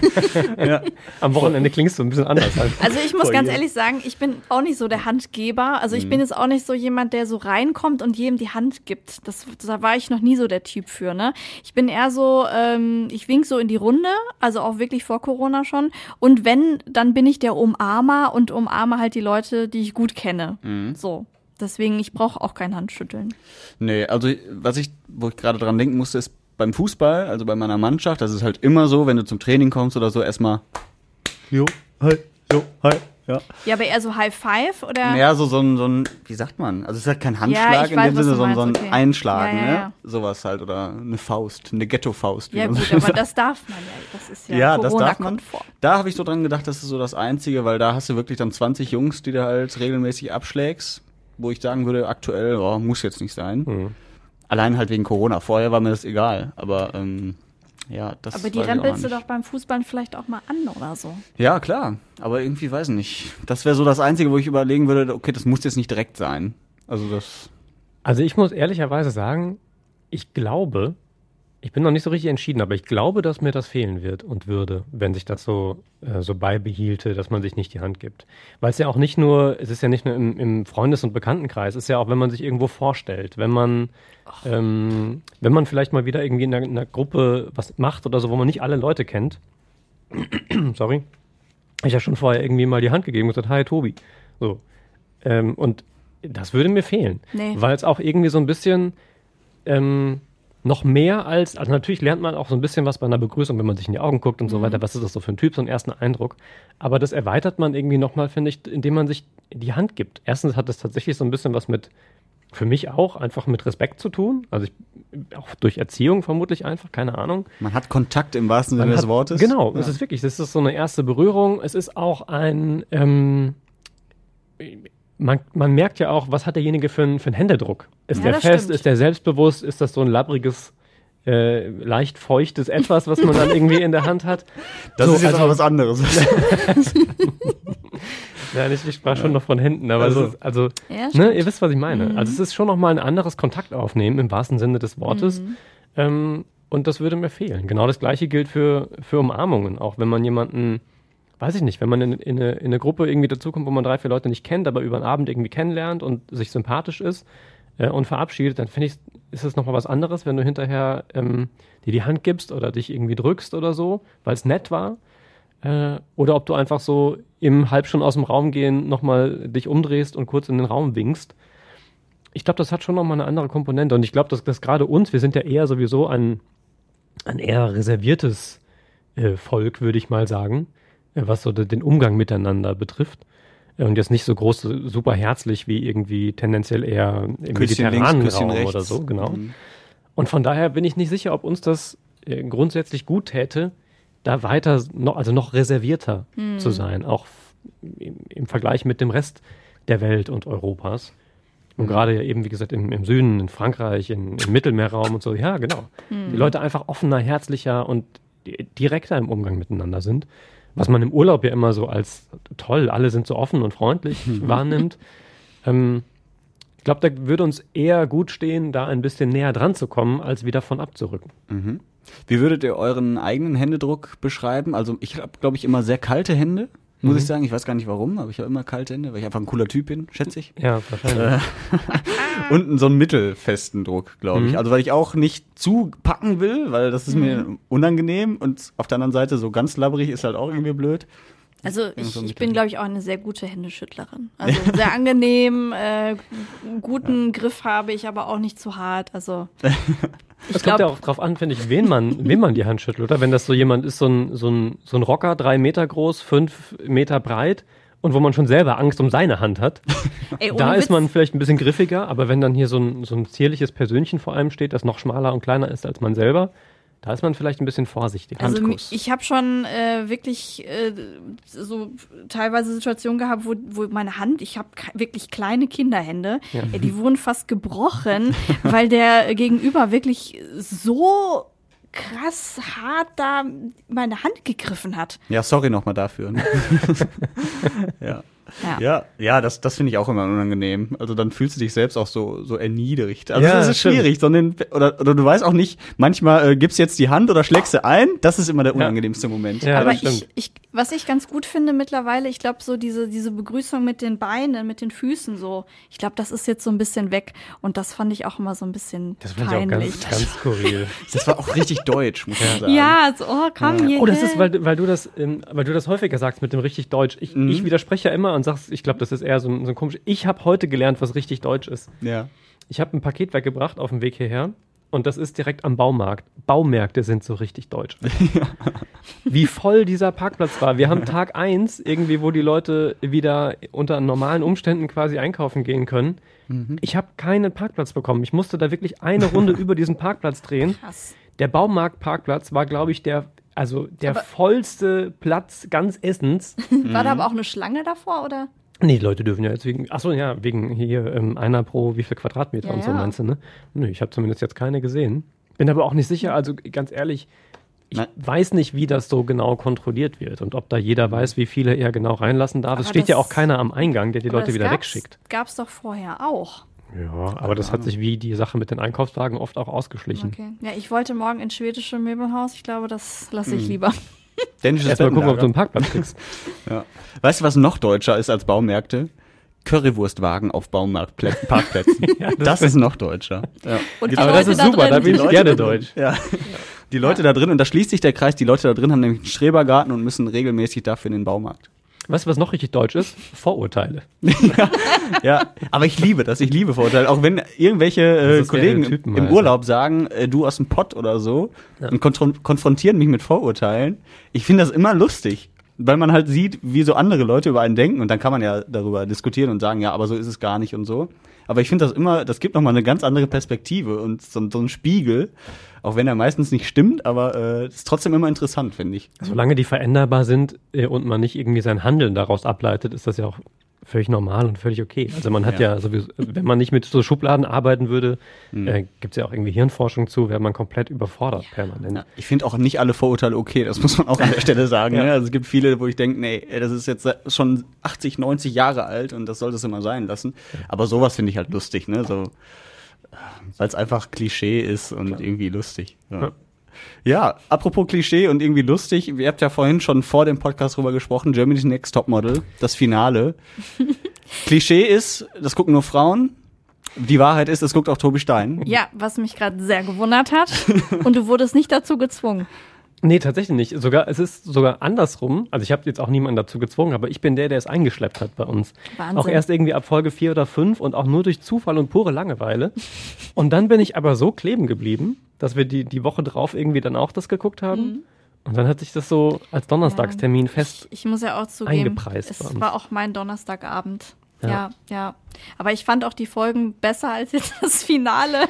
ja. Am Wochenende klingst du ein bisschen anders. Halt. Also ich muss ganz ehrlich sagen, ich bin auch nicht so der Handgeber. Also ich Mhm. bin jetzt auch nicht so jemand, der so reinkommt und jedem die Hand gibt. Das, da war ich noch nie so der Typ für. Ne? Ich bin eher so, ähm, ich wink so in die Runde, also auch wirklich vor Corona schon. Und wenn, dann bin ich der Umarmer und umarme halt die Leute, die ich gut kenne. Mhm. So. Deswegen, ich brauche auch kein Handschütteln. Nee, also was ich, wo ich gerade dran denken musste, ist beim Fußball, also bei meiner Mannschaft, das ist halt immer so, wenn du zum Training kommst oder so, erstmal Jo, hi, jo, hi, ja. Ja, aber eher so High Five oder? Ja, so, so ein, so ein, wie sagt man? Also es ist halt kein Handschlag ich in weiß, dem Sinne, sondern so ein okay. Einschlagen, Ja, ja, ne? ja. Sowas halt. Oder eine Faust, eine Ghetto-Faust. wie Ja gut, so aber sagt. das darf man ja. Das ist ja, Ja, das darf man. Da habe ich so dran gedacht, das ist so das Einzige, weil da hast du wirklich dann 20 Jungs, die du halt regelmäßig abschlägst, wo ich sagen würde, aktuell, oh, muss jetzt nicht sein. Mhm. Allein halt wegen Corona. Vorher war mir das egal. Aber ähm, ja, das Aber die rempelst du doch beim Fußball vielleicht auch mal an oder so. Ja, klar. Aber irgendwie weiß ich nicht. Das wäre so das Einzige, wo ich überlegen würde, okay, das muss jetzt nicht direkt sein. Also das. Also ich muss ehrlicherweise sagen, ich glaube, ich bin noch nicht so richtig entschieden, aber ich glaube, dass mir das fehlen wird und würde, wenn sich das so, äh, so beibehielte, dass man sich nicht die Hand gibt. Weil es ja auch nicht nur, es ist ja nicht nur im, im Freundes- und Bekanntenkreis, es ist ja auch, wenn man sich irgendwo vorstellt, wenn man, ähm, wenn man vielleicht mal wieder irgendwie in einer, in einer Gruppe was macht oder so, wo man nicht alle Leute kennt. Sorry. Ich ja schon vorher irgendwie mal die Hand gegeben und gesagt, hi Tobi. So. Ähm, und das würde mir fehlen. Nee. Weil es auch irgendwie so ein bisschen ähm, noch mehr als, also natürlich lernt man auch so ein bisschen was bei einer Begrüßung, wenn man sich in die Augen guckt und so Mhm. weiter, was ist das so für ein Typ, so einen ersten Eindruck. Aber das erweitert man irgendwie nochmal, finde ich, indem man sich die Hand gibt. Erstens hat das tatsächlich so ein bisschen was mit, für mich auch, einfach mit Respekt zu tun. Also ich, auch durch Erziehung vermutlich einfach, keine Ahnung. Man hat Kontakt im wahrsten Sinne des Wortes. Genau, Ja. es ist wirklich, es ist so eine erste Berührung. Es ist auch ein, ähm, man, man merkt ja auch, was hat derjenige für, einen- für einen Händedruck? Ist Ja, der fest, stimmt. ist der selbstbewusst, ist das so ein labbriges, äh, leicht feuchtes Etwas, was man dann irgendwie in der Hand hat? Das So, ist jetzt also- aber was anderes. Ja, nicht, ich sprach schon noch von Händen, aber Also- also, ist, also Ja, ne, ihr wisst, was ich meine. Mhm. Also es ist schon noch mal ein anderes Kontakt aufnehmen im wahrsten Sinne des Wortes. Mhm. Ähm, und das würde mir fehlen. Genau das gleiche gilt für, für Umarmungen. Auch wenn man jemanden, weiß ich nicht, wenn man in, in, eine, in eine Gruppe irgendwie dazukommt, wo man drei, vier Leute nicht kennt, aber über den Abend irgendwie kennenlernt und sich sympathisch ist äh, und verabschiedet, dann finde ich, ist es nochmal was anderes, wenn du hinterher ähm, dir die Hand gibst oder dich irgendwie drückst oder so, weil es nett war. Äh, oder ob du einfach so im halb schon aus dem Raum gehen nochmal dich umdrehst und kurz in den Raum winkst. Ich glaube, das hat schon nochmal eine andere Komponente. Und ich glaube, dass, dass gerade uns, wir sind ja eher sowieso ein, ein eher reserviertes äh, Volk, würde ich mal sagen, was so de, den Umgang miteinander betrifft. Äh, Und jetzt nicht so groß, super herzlich wie irgendwie tendenziell eher im Küsschen links, mediterranen Küsschen Raum rechts. oder so, genau. Mhm. Und von daher bin ich nicht sicher, ob uns das äh, grundsätzlich gut täte, da weiter noch, also noch reservierter Hm. zu sein, auch im, im Vergleich mit dem Rest der Welt und Europas. Und Mhm. gerade ja eben, wie gesagt, im, im Süden, in Frankreich, in, im Mittelmeerraum und so, ja, genau. Hm. Die Leute einfach offener, herzlicher und di- direkter im Umgang miteinander sind. Was man im Urlaub ja immer so als toll, alle sind so offen und freundlich Mhm. wahrnimmt. Ähm, ich glaube, da würde uns eher gut stehen, da ein bisschen näher dran zu kommen, als wieder von abzurücken. Mhm. Wie würdet ihr euren eigenen Händedruck beschreiben? Also ich habe, glaube ich, immer sehr kalte Hände, muss Mhm. ich sagen. Ich weiß gar nicht warum, aber ich habe immer kalte Hände, weil ich einfach ein cooler Typ bin, schätze ich. Ja, wahrscheinlich. Äh, und so einen mittelfesten Druck, glaube ich. Mhm. Also weil ich auch nicht zu packen will, weil das ist Mhm. mir unangenehm und auf der anderen Seite so ganz labbrig ist halt auch irgendwie blöd. Also Ja, ich, ich bin, glaube ich, auch eine sehr gute Händeschüttlerin. Also sehr angenehm, äh, guten Griff habe ich, aber auch nicht zu hart. Also Es kommt ja auch drauf an, finde ich, wen man, wen man die Hand schüttelt, oder? Wenn das so jemand ist, so ein, so ein, so ein Rocker, drei Meter groß, fünf Meter breit und wo man schon selber Angst um seine Hand hat, Ey, da ist Witz. man vielleicht ein bisschen griffiger, aber wenn dann hier so ein, so ein zierliches Persönchen vor einem steht, das noch schmaler und kleiner ist als man selber, da ist man vielleicht ein bisschen vorsichtiger. Also ich habe schon äh, wirklich äh, so teilweise Situationen gehabt, wo, wo meine Hand, ich habe wirklich kleine Kinderhände, Ja. äh, die wurden fast gebrochen, weil der Gegenüber wirklich so krass hart da meine Hand gegriffen hat. Ja, sorry nochmal dafür. Ne? ja. Ja. Ja, ja, das, das finde ich auch immer unangenehm. Also dann fühlst du dich selbst auch so, so erniedrigt. Also Ja, das ist schwierig, sondern oder, oder du weißt auch nicht, manchmal äh, gibst jetzt die Hand oder schlägst du ein. Das ist immer der unangenehmste Moment. Ja, Aber ich, ich, was ich ganz gut finde mittlerweile, ich glaube, so diese, diese Begrüßung mit den Beinen, mit den Füßen so, ich glaube, das ist jetzt so ein bisschen weg. Und das fand ich auch immer so ein bisschen Das fand ich auch peinlich. ganz, ganz skurril. Das war auch richtig deutsch, muss man sagen. ja, so, oh, komm hier. Oh, das ist, weil, du- weil, du das, ähm, weil du das häufiger sagst mit dem richtig Deutsch. Ich, Mhm. ich widerspreche ja immer und sagst, ich glaube, das ist eher so ein, so ein komisch. Ich habe heute gelernt, was richtig Deutsch ist. Ja. Ich habe ein Paket weggebracht auf dem Weg hierher und das ist direkt am Baumarkt. Baumärkte sind so richtig deutsch. Wie voll dieser Parkplatz war. Wir haben Tag eins irgendwie, wo die Leute wieder unter normalen Umständen quasi einkaufen gehen können. Ich habe keinen Parkplatz bekommen. Ich musste da wirklich eine Runde über diesen Parkplatz drehen. Krass. Der Baumarktparkplatz war, glaube ich, der, also der Aber- vollste Platz ganz Essens. War da aber auch eine Schlange davor, oder? Nee, die Leute dürfen ja jetzt wegen, achso, ja, wegen hier ähm, einer pro wie viel Quadratmeter Ja, und so ja. meinst du, ne? Nö, ich habe zumindest jetzt keine gesehen. Bin aber auch nicht sicher, also ganz ehrlich, ich Nein. weiß nicht, wie das so genau kontrolliert wird und ob da jeder weiß, wie viele er genau reinlassen darf. es Aber steht ja auch keiner am Eingang, der die Leute wieder gab's- wegschickt. Gab's doch vorher auch. Ja, aber das hat sich wie die Sache mit den Einkaufswagen oft auch ausgeschlichen. Okay. Ja, ich wollte morgen ins schwedische Möbelhaus. Ich glaube, das lasse ich lieber. Dänisches Erstmal gucken, ob du einen. Parkplatz kriegst. Ja. Weißt du, was noch deutscher ist als Baumärkte? Currywurstwagen auf Baumarktparkplätzen. das ist noch deutscher. Ja. Und die aber Leute das ist da super, drin. da bin Die ich Leute gerne deutsch. Ja. Die Leute da drin, und da schließt sich der Kreis, die Leute da drin haben nämlich einen Schrebergarten und müssen regelmäßig dafür in den Baumarkt. Weißt du, was noch richtig deutsch ist? Vorurteile. Ja, aber ich liebe das, ich liebe Vorurteile. Auch wenn irgendwelche äh, Kollegen im, im also. Urlaub sagen, äh, du aus dem Pott oder so, Ja. und konfron konfrontieren mich mit Vorurteilen. Ich finde das immer lustig. Weil man halt sieht, wie so andere Leute über einen denken und dann kann man ja darüber diskutieren und sagen, ja, aber so ist es gar nicht und so. Aber ich finde das immer, das gibt nochmal eine ganz andere Perspektive und so, so einen Spiegel, auch wenn er meistens nicht stimmt, aber äh, ist trotzdem immer interessant, finde ich. Solange die veränderbar sind äh, und man nicht irgendwie sein Handeln daraus ableitet, ist das ja auch völlig normal und völlig okay. Also man hat ja, Ja. sowieso, wenn man nicht mit so Schubladen arbeiten würde, Mhm. äh, gibt es ja auch irgendwie Hirnforschung zu, wäre man komplett überfordert permanent. Ja, ich finde auch nicht alle Vorurteile okay, das muss man auch an der Stelle sagen. Ja. ne? Also es gibt viele, wo ich denke, nee, das ist jetzt schon 80, 90 Jahre alt und das sollte es immer sein lassen. Aber sowas finde ich halt lustig, ne? So, weil es einfach Klischee ist und irgendwie lustig. Ja. Ja. apropos Klischee und irgendwie lustig, ihr habt ja vorhin schon vor dem Podcast drüber gesprochen, Germany's Next Topmodel, das Finale. Klischee ist, das gucken nur Frauen. Die Wahrheit ist, es guckt auch Tobi Stein. Ja, was mich gerade sehr gewundert hat. Und du wurdest nicht dazu gezwungen. Nee, tatsächlich nicht. Sogar, es ist sogar andersrum. Also ich habe jetzt auch niemanden dazu gezwungen, aber ich bin der, der es eingeschleppt hat bei uns. Wahnsinn. Auch erst irgendwie ab Folge 4 oder 5 und auch nur durch Zufall und pure Langeweile. Und dann bin ich aber so kleben geblieben, dass wir die, die Woche drauf irgendwie dann auch das geguckt haben. Mhm. Und dann hat sich das so als Donnerstagstermin fest. Ich muss ja auch zugeben, Eingepreist es war auch mein Donnerstagabend. Ja. Ja. ja, Aber ich fand auch die Folgen besser als jetzt das Finale.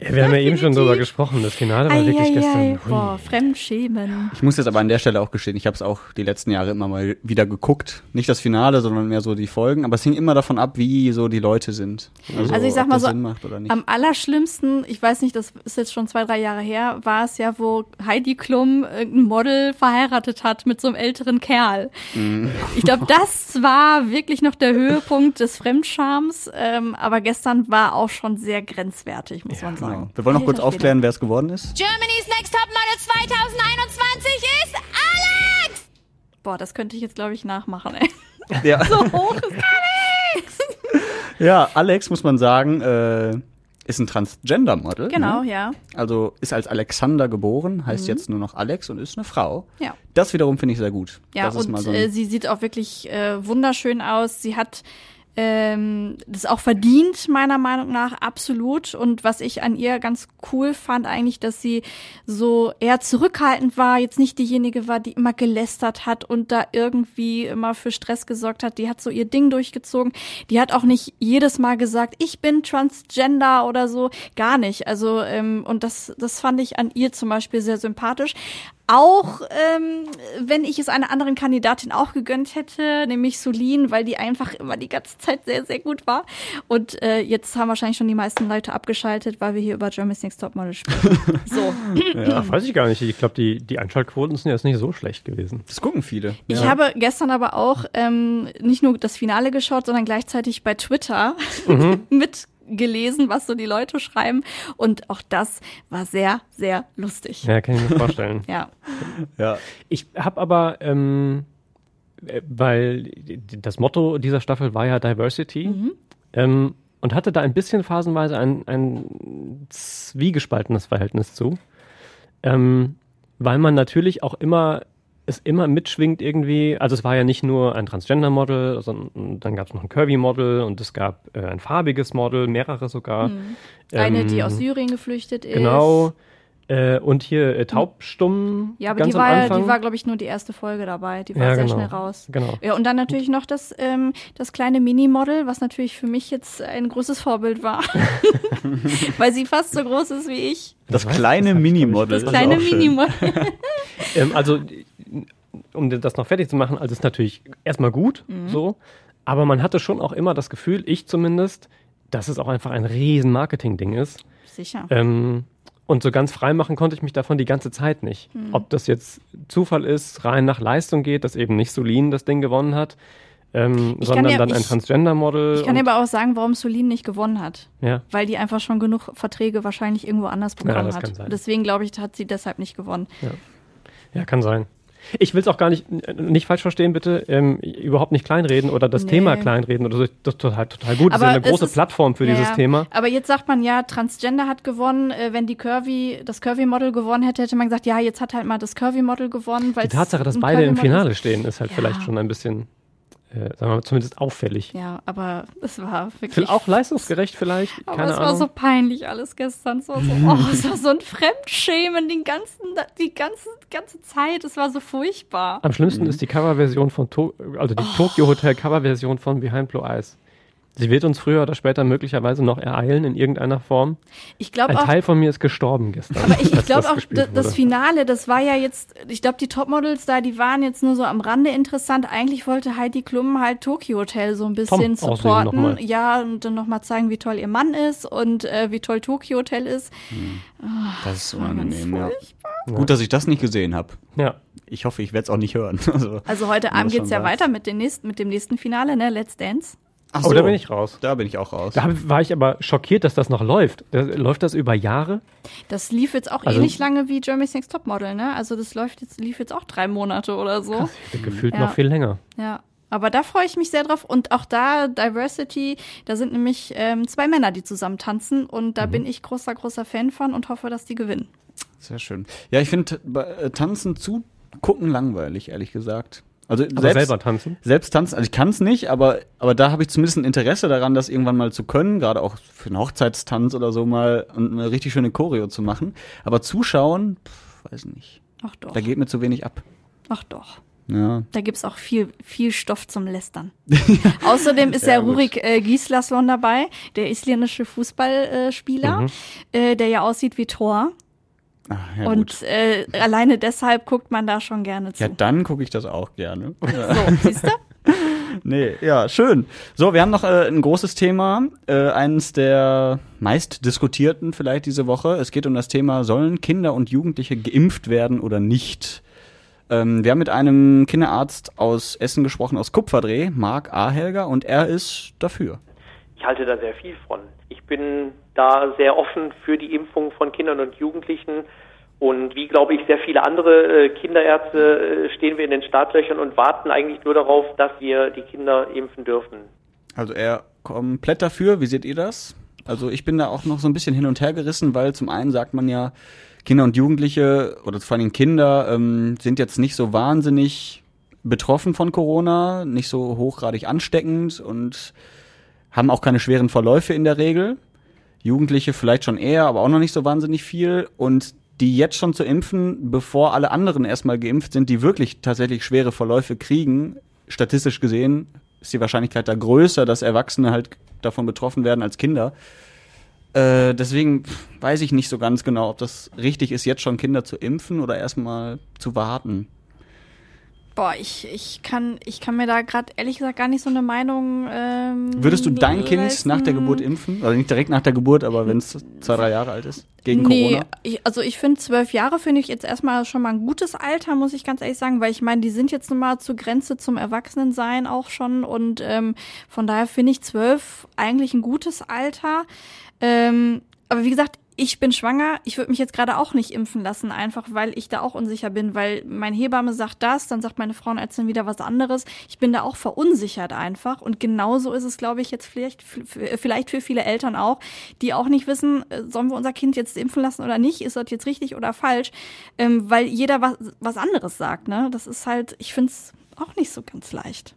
Ja, wir haben ja eben schon drüber gesprochen. Das Finale war wirklich Eieiei, gestern. hui. Boah, Fremdschämen. Ich muss jetzt aber an der Stelle auch gestehen, ich habe es auch die letzten Jahre immer mal wieder geguckt. Nicht das Finale, sondern mehr so die Folgen. Aber es hing immer davon ab, wie so die Leute sind. Also ich sag mal so, Sinn macht oder nicht. Am allerschlimmsten, ich weiß nicht, das ist jetzt schon zwei, drei Jahre her, war es ja, wo Heidi Klum irgendein Model verheiratet hat mit so einem älteren Kerl. Mhm. Ich glaube, das war wirklich noch der Höhepunkt des Fremdschams. Ähm, aber gestern war auch schon sehr grenzwertig, muss man sagen. Genau. Wir wollen noch kurz aufklären, wer es geworden ist. Germany's Next Topmodel 2021 ist Alex! Boah, das könnte ich jetzt, glaube ich, nachmachen, ey. Ja. So hoch ist Alex! Ja, Alex, muss man sagen, äh, ist ein Transgender-Model. Genau, ne? ja. Also ist als Alexander geboren, heißt Mhm. jetzt nur noch Alex und ist eine Frau. Ja. Das wiederum finde ich sehr gut. Ja, das ist und mal so ein, äh, sie sieht auch wirklich äh, wunderschön aus. Sie hat ähm, das auch verdient, meiner Meinung nach, absolut. Und was ich an ihr ganz cool fand, eigentlich, dass sie so eher zurückhaltend war, jetzt nicht diejenige war, die immer gelästert hat und da irgendwie immer für Stress gesorgt hat. Die hat so ihr Ding durchgezogen. Die hat auch nicht jedes Mal gesagt, ich bin Transgender oder so. Gar nicht. Also, ähm, und das, das fand ich an ihr zum Beispiel sehr sympathisch. Auch ähm, wenn ich es einer anderen Kandidatin auch gegönnt hätte, nämlich Solin, weil die einfach immer die ganze Zeit sehr, sehr gut war. Und äh, jetzt haben wahrscheinlich schon die meisten Leute abgeschaltet, weil wir hier über Germany's Next Topmodel sprechen. so. Ja, weiß ich gar nicht. Ich glaube, die, die Einschaltquoten sind jetzt nicht so schlecht gewesen. Das gucken viele. Ich habe gestern aber auch ähm, nicht nur das Finale geschaut, sondern gleichzeitig bei Twitter mitgelesen, was so die Leute schreiben. Und auch das war sehr, sehr lustig. Ja, kann ich mir vorstellen. Ja. Ja. Ich habe aber, ähm, äh, weil das Motto dieser Staffel war ja Diversity ähm, und hatte da ein bisschen phasenweise ein, ein zwiegespaltenes Verhältnis zu, ähm, weil man natürlich auch immer es immer mitschwingt irgendwie, also es war ja nicht nur ein Transgender-Model, sondern dann gab es noch ein Curvy-Model und es gab äh, ein farbiges Model, mehrere sogar. Mhm. Eine, die Ähm, aus Syrien geflüchtet ist. Genau. Äh, und hier äh, taubstumm. Ja, aber ganz die am war, Anfang. die war, glaube ich, nur die erste Folge dabei. Die war Ja, sehr genau. schnell raus. Genau. Ja, und dann natürlich noch das, ähm, das kleine Mini-Model, was natürlich für mich jetzt ein großes Vorbild war. Weil sie fast so groß ist wie ich. Das kleine Minimodel. Das kleine. Mini-Model. ähm, also, um das noch fertig zu machen, also ist natürlich erstmal gut, Mhm. so. Aber man hatte schon auch immer das Gefühl, ich zumindest, dass es auch einfach ein riesen Marketing-Ding ist. Sicher. Ähm, und so ganz frei machen konnte ich mich davon die ganze Zeit nicht. Hm. Ob das jetzt Zufall ist, rein nach Leistung geht, dass eben nicht Solin das Ding gewonnen hat, ähm, sondern ja- dann ein ich- Transgender-Model. Ich kann dir aber auch sagen, warum Solin nicht gewonnen hat. Ja. Weil die einfach schon genug Verträge wahrscheinlich irgendwo anders Ja, bekommen kann hat. sein. Deswegen glaube ich, hat sie deshalb nicht gewonnen. Ja, kann sein. Ich will es auch gar nicht, nicht falsch verstehen, bitte. Ähm, überhaupt nicht kleinreden oder das Nee. Thema kleinreden oder so. Das ist total, total gut. Das ist ja eine große ist- Plattform für ja, dieses ja. Thema. Aber jetzt sagt man ja, Transgender hat gewonnen. Äh, wenn die Curvy, das Curvy-Model gewonnen hätte, hätte man gesagt, ja, jetzt hat halt mal das Curvy-Model gewonnen. Die Tatsache, dass beide im Finale stehen, ist halt vielleicht schon ein bisschen, äh, sagen wir mal, zumindest auffällig. Ja, aber es war wirklich. Auch leistungsgerecht vielleicht, aber keine es war Ahnung. so peinlich alles gestern. Es war so, oh, es war so ein Fremdschämen den ganzen, die ganze, ganze Zeit. Es war so furchtbar. Am schlimmsten ist die Coverversion von, to also die Tokyo Hotel Coverversion von Behind Blue Eyes. Sie wird uns früher oder später möglicherweise noch ereilen in irgendeiner Form. Ich glaube Ein auch, Teil von mir ist gestorben gestern. Aber ich, ich glaube das auch, das wurde. Finale, das war ja jetzt, ich glaube, die Topmodels da, die waren jetzt nur so am Rande interessant. Eigentlich wollte Heidi Klum halt Tokyo Hotel so ein bisschen aussehen supporten. Ja, und dann nochmal zeigen, wie toll ihr Mann ist und äh, wie toll Tokyo Hotel ist. Das ist war ganz unangenehm, ja. furchtbar. Gut, dass ich das nicht gesehen habe. Ja. Ich hoffe, ich werde es auch nicht hören. Also, Also heute Abend das geht's ja weiter mit, den nächsten, mit dem nächsten Finale, ne? Let's Dance. Ach Oh, da bin ich raus. Da bin ich auch raus. Da war ich aber schockiert, dass das noch läuft. Das, läuft das über Jahre? Das lief jetzt auch Also- ähnlich lange wie Jeremy's Next Topmodel, ne? Also das läuft jetzt, lief jetzt auch drei Monate oder so. Gefühlt Ja. noch viel länger. Ja, aber da freue ich mich sehr drauf. Und auch da, Diversity, da sind nämlich ähm, zwei Männer, die zusammen tanzen. Und Mhm. da bin ich großer, großer Fan von und hoffe, dass die gewinnen. Sehr schön. Ja, ich finde äh, Tanzen zugucken langweilig, ehrlich gesagt. Also Aber selber tanzen? Selbst tanzen, also ich kann es nicht, aber, aber da habe ich zumindest ein Interesse daran, das irgendwann mal zu können, gerade auch für einen Hochzeitstanz oder so mal und eine richtig schöne Choreo zu machen. Aber zuschauen, pff, weiß nicht. Ach doch. Da geht mir zu wenig ab. Ach doch. Ja. Da gibt's auch viel, viel Stoff zum Lästern. Außerdem ist Ja, ja gut. Rurik äh, Gislason dabei, der isländische Fußballspieler, äh, Spieler, Mhm. äh, der ja aussieht wie Thor. Ah, ja, und äh, alleine deshalb guckt man da schon gerne zu. Ja, dann gucke ich das auch gerne. So, siehst du? Nee, ja, schön. So, wir haben noch äh, ein großes Thema, äh, eines der meist diskutierten vielleicht diese Woche. Es geht um das Thema, sollen Kinder und Jugendliche geimpft werden oder nicht? Ähm, wir haben mit einem Kinderarzt aus Essen gesprochen, aus Kupferdreh, Marc Ahelger, und er ist dafür. Ich halte da sehr viel von. Ich bin da sehr offen für die Impfung von Kindern und Jugendlichen. Und wie, glaube ich, sehr viele andere äh, Kinderärzte äh, stehen wir in den Startlöchern und warten eigentlich nur darauf, dass wir die Kinder impfen dürfen. Also er komplett dafür. Wie seht ihr das? Also ich bin da auch noch so ein bisschen hin und her gerissen, weil zum einen sagt man ja, Kinder und Jugendliche oder vor allem Kinder ähm, sind jetzt nicht so wahnsinnig betroffen von Corona, nicht so hochgradig ansteckend und haben auch keine schweren Verläufe in der Regel. Jugendliche vielleicht schon eher, aber auch noch nicht so wahnsinnig viel. Und die jetzt schon zu impfen, bevor alle anderen erstmal geimpft sind, die wirklich tatsächlich schwere Verläufe kriegen, statistisch gesehen ist die Wahrscheinlichkeit da größer, dass Erwachsene halt davon betroffen werden als Kinder. Äh, deswegen weiß ich nicht so ganz genau, ob das richtig ist, jetzt schon Kinder zu impfen oder erstmal zu warten. Boah, ich, ich, kann, ich kann mir da gerade ehrlich gesagt gar nicht so eine Meinung. Ähm, Würdest du dein Kind leisten. nach der Geburt impfen? Also nicht direkt nach der Geburt, aber wenn es zwei, drei Jahre alt ist? Gegen nee, Corona? Ich, also ich finde zwölf Jahre finde ich jetzt erstmal schon mal ein gutes Alter, muss ich ganz ehrlich sagen, weil ich meine, die sind jetzt nun mal zur Grenze zum Erwachsenensein auch schon und ähm, von daher finde ich zwölf eigentlich ein gutes Alter. Ähm, aber wie gesagt, ich bin schwanger, ich würde mich jetzt gerade auch nicht impfen lassen, einfach weil ich da auch unsicher bin, weil mein Hebamme sagt das, dann sagt meine Frauenärztin wieder was anderes. Ich bin da auch verunsichert einfach und genauso ist es, glaube ich, jetzt vielleicht, vielleicht für viele Eltern auch, die auch nicht wissen, äh, sollen wir unser Kind jetzt impfen lassen oder nicht, ist das jetzt richtig oder falsch, ähm, weil jeder was, was anderes sagt, ne? Das ist halt, ich finde es auch nicht so ganz leicht.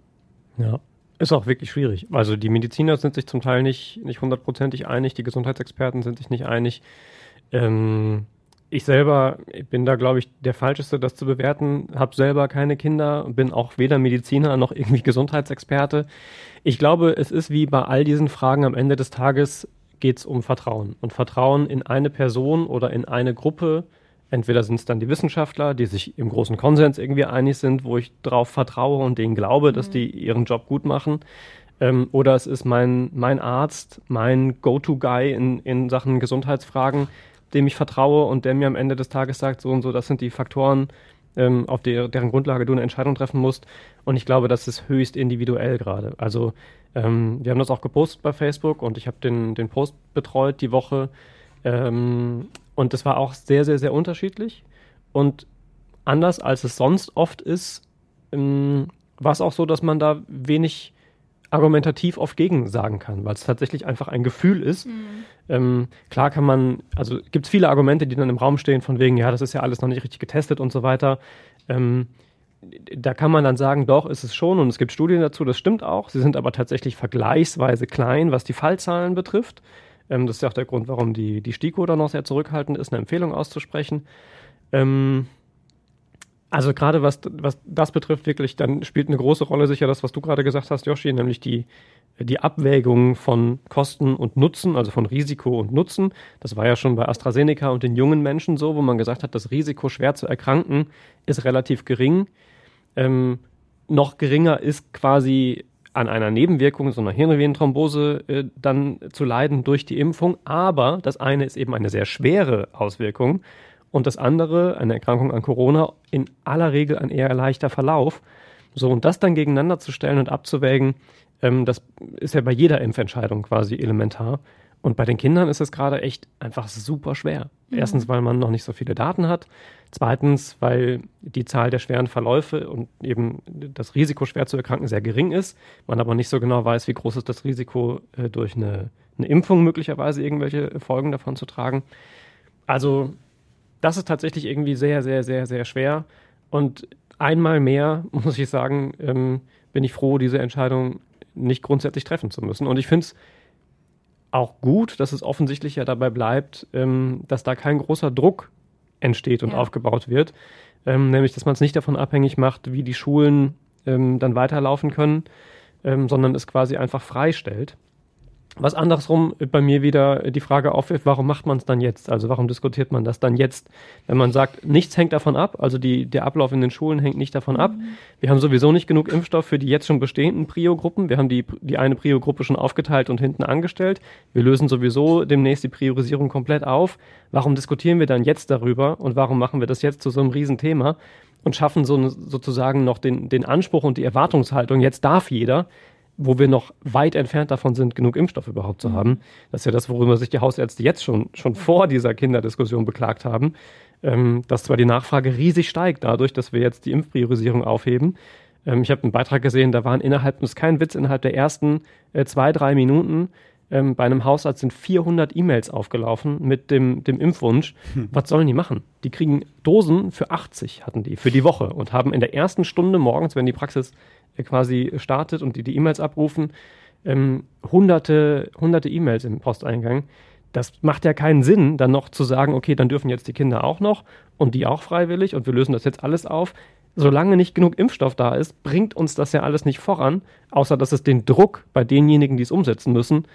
Ja. Ist auch wirklich schwierig. Also die Mediziner sind sich zum Teil nicht, nicht hundertprozentig einig, die Gesundheitsexperten sind sich nicht einig. Ähm, ich selber bin da, glaube ich, der Falscheste, das zu bewerten. Habe selber keine Kinder, bin auch weder Mediziner noch irgendwie Gesundheitsexperte. Ich glaube, es ist wie bei all diesen Fragen am Ende des Tages geht es um Vertrauen. Und Vertrauen in eine Person oder in eine Gruppe. Entweder sind es dann die Wissenschaftler, die sich im großen Konsens irgendwie einig sind, wo ich drauf vertraue und denen glaube, dass die ihren Job gut machen. Ähm, oder es ist mein, mein Arzt, mein Go-To-Guy in, in Sachen Gesundheitsfragen, dem ich vertraue und der mir am Ende des Tages sagt, so und so, das sind die Faktoren, ähm, auf der, deren Grundlage du eine Entscheidung treffen musst. Und ich glaube, das ist höchst individuell gerade. Also ähm, wir haben das auch gepostet bei Facebook und ich habe den, den Post betreut die Woche. Ähm, und das war auch sehr, sehr, sehr unterschiedlich. Und anders als es sonst oft ist, ähm, war es auch so, dass man da wenig argumentativ oft gegen sagen kann, weil es tatsächlich einfach ein Gefühl ist. Ähm, klar kann man, also gibt es viele Argumente, die dann im Raum stehen, von wegen, ja, das ist ja alles noch nicht richtig getestet und so weiter. Ähm, da kann man dann sagen, doch, ist es schon und es gibt Studien dazu, das stimmt auch. Sie sind aber tatsächlich vergleichsweise klein, was die Fallzahlen betrifft. Ähm, das ist ja auch der Grund, warum die, die STIKO da noch sehr zurückhaltend ist, eine Empfehlung auszusprechen. Ähm, also gerade was, was das betrifft, wirklich, dann spielt eine große Rolle sicher das, was du gerade gesagt hast, Joshi, nämlich die, die Abwägung von Kosten und Nutzen, also von Risiko und Nutzen. Das war ja schon bei AstraZeneca und den jungen Menschen so, wo man gesagt hat, das Risiko, schwer zu erkranken, ist relativ gering. Ähm, noch geringer ist quasi an einer Nebenwirkung, so einer Hirnvenenthrombose, äh, dann zu leiden durch die Impfung. Aber das eine ist eben eine sehr schwere Auswirkung und das andere, eine Erkrankung an Corona, in aller Regel ein eher leichter Verlauf. So, und das dann gegeneinander zu stellen und abzuwägen, ähm, das ist ja bei jeder Impfentscheidung quasi elementar. Und bei den Kindern ist es gerade echt einfach super schwer. Mhm. Erstens, weil man noch nicht so viele Daten hat. Zweitens, weil die Zahl der schweren Verläufe und eben das Risiko, schwer zu erkranken, sehr gering ist. Man aber nicht so genau weiß, wie groß ist das Risiko, äh, durch eine, eine Impfung möglicherweise irgendwelche Folgen davon zu tragen. Also das ist tatsächlich irgendwie sehr, sehr, sehr, sehr schwer. Und einmal mehr, muss ich sagen, ähm, bin ich froh, diese Entscheidung nicht grundsätzlich treffen zu müssen. Und ich finde es auch gut, dass es offensichtlich ja dabei bleibt, ähm, dass da kein großer Druck entsteht und Ja. aufgebaut wird. Ähm, nämlich, dass man es nicht davon abhängig macht, wie die Schulen ähm, dann weiterlaufen können, ähm, sondern es quasi einfach freistellt. Was andersrum bei mir wieder die Frage aufwirft, warum macht man es dann jetzt? Also warum diskutiert man das dann jetzt? Wenn man sagt, nichts hängt davon ab, also die, der Ablauf in den Schulen hängt nicht davon ab. Wir haben sowieso nicht genug Impfstoff für die jetzt schon bestehenden Prio-Gruppen. Wir haben die, die eine Prio-Gruppe schon aufgeteilt und hinten angestellt. Wir lösen sowieso demnächst die Priorisierung komplett auf. Warum diskutieren wir dann jetzt darüber und warum machen wir das jetzt zu so einem Riesenthema und schaffen so sozusagen noch den, den Anspruch und die Erwartungshaltung, jetzt darf jeder, wo wir noch weit entfernt davon sind, genug Impfstoff überhaupt zu haben. Das ist ja das, worüber sich die Hausärzte jetzt schon, schon vor dieser Kinderdiskussion beklagt haben, ähm, dass zwar die Nachfrage riesig steigt dadurch, dass wir jetzt die Impfpriorisierung aufheben. Ähm, ich habe einen Beitrag gesehen, da waren innerhalb, das ist kein Witz, innerhalb der ersten äh, zwei, drei Minuten ähm, bei einem Hausarzt sind 400 E-Mails aufgelaufen mit dem, dem Impfwunsch. Was sollen die machen? Die kriegen Dosen für 80 hatten die für die Woche und haben in der ersten Stunde morgens, wenn die Praxis äh, quasi startet und die die E-Mails abrufen, ähm, hunderte, hunderte E-Mails im Posteingang. Das macht ja keinen Sinn, dann noch zu sagen, okay, dann dürfen jetzt die Kinder auch noch und die auch freiwillig und wir lösen das jetzt alles auf. Solange nicht genug Impfstoff da ist, bringt uns das ja alles nicht voran, außer dass es den Druck bei denjenigen, die es umsetzen müssen,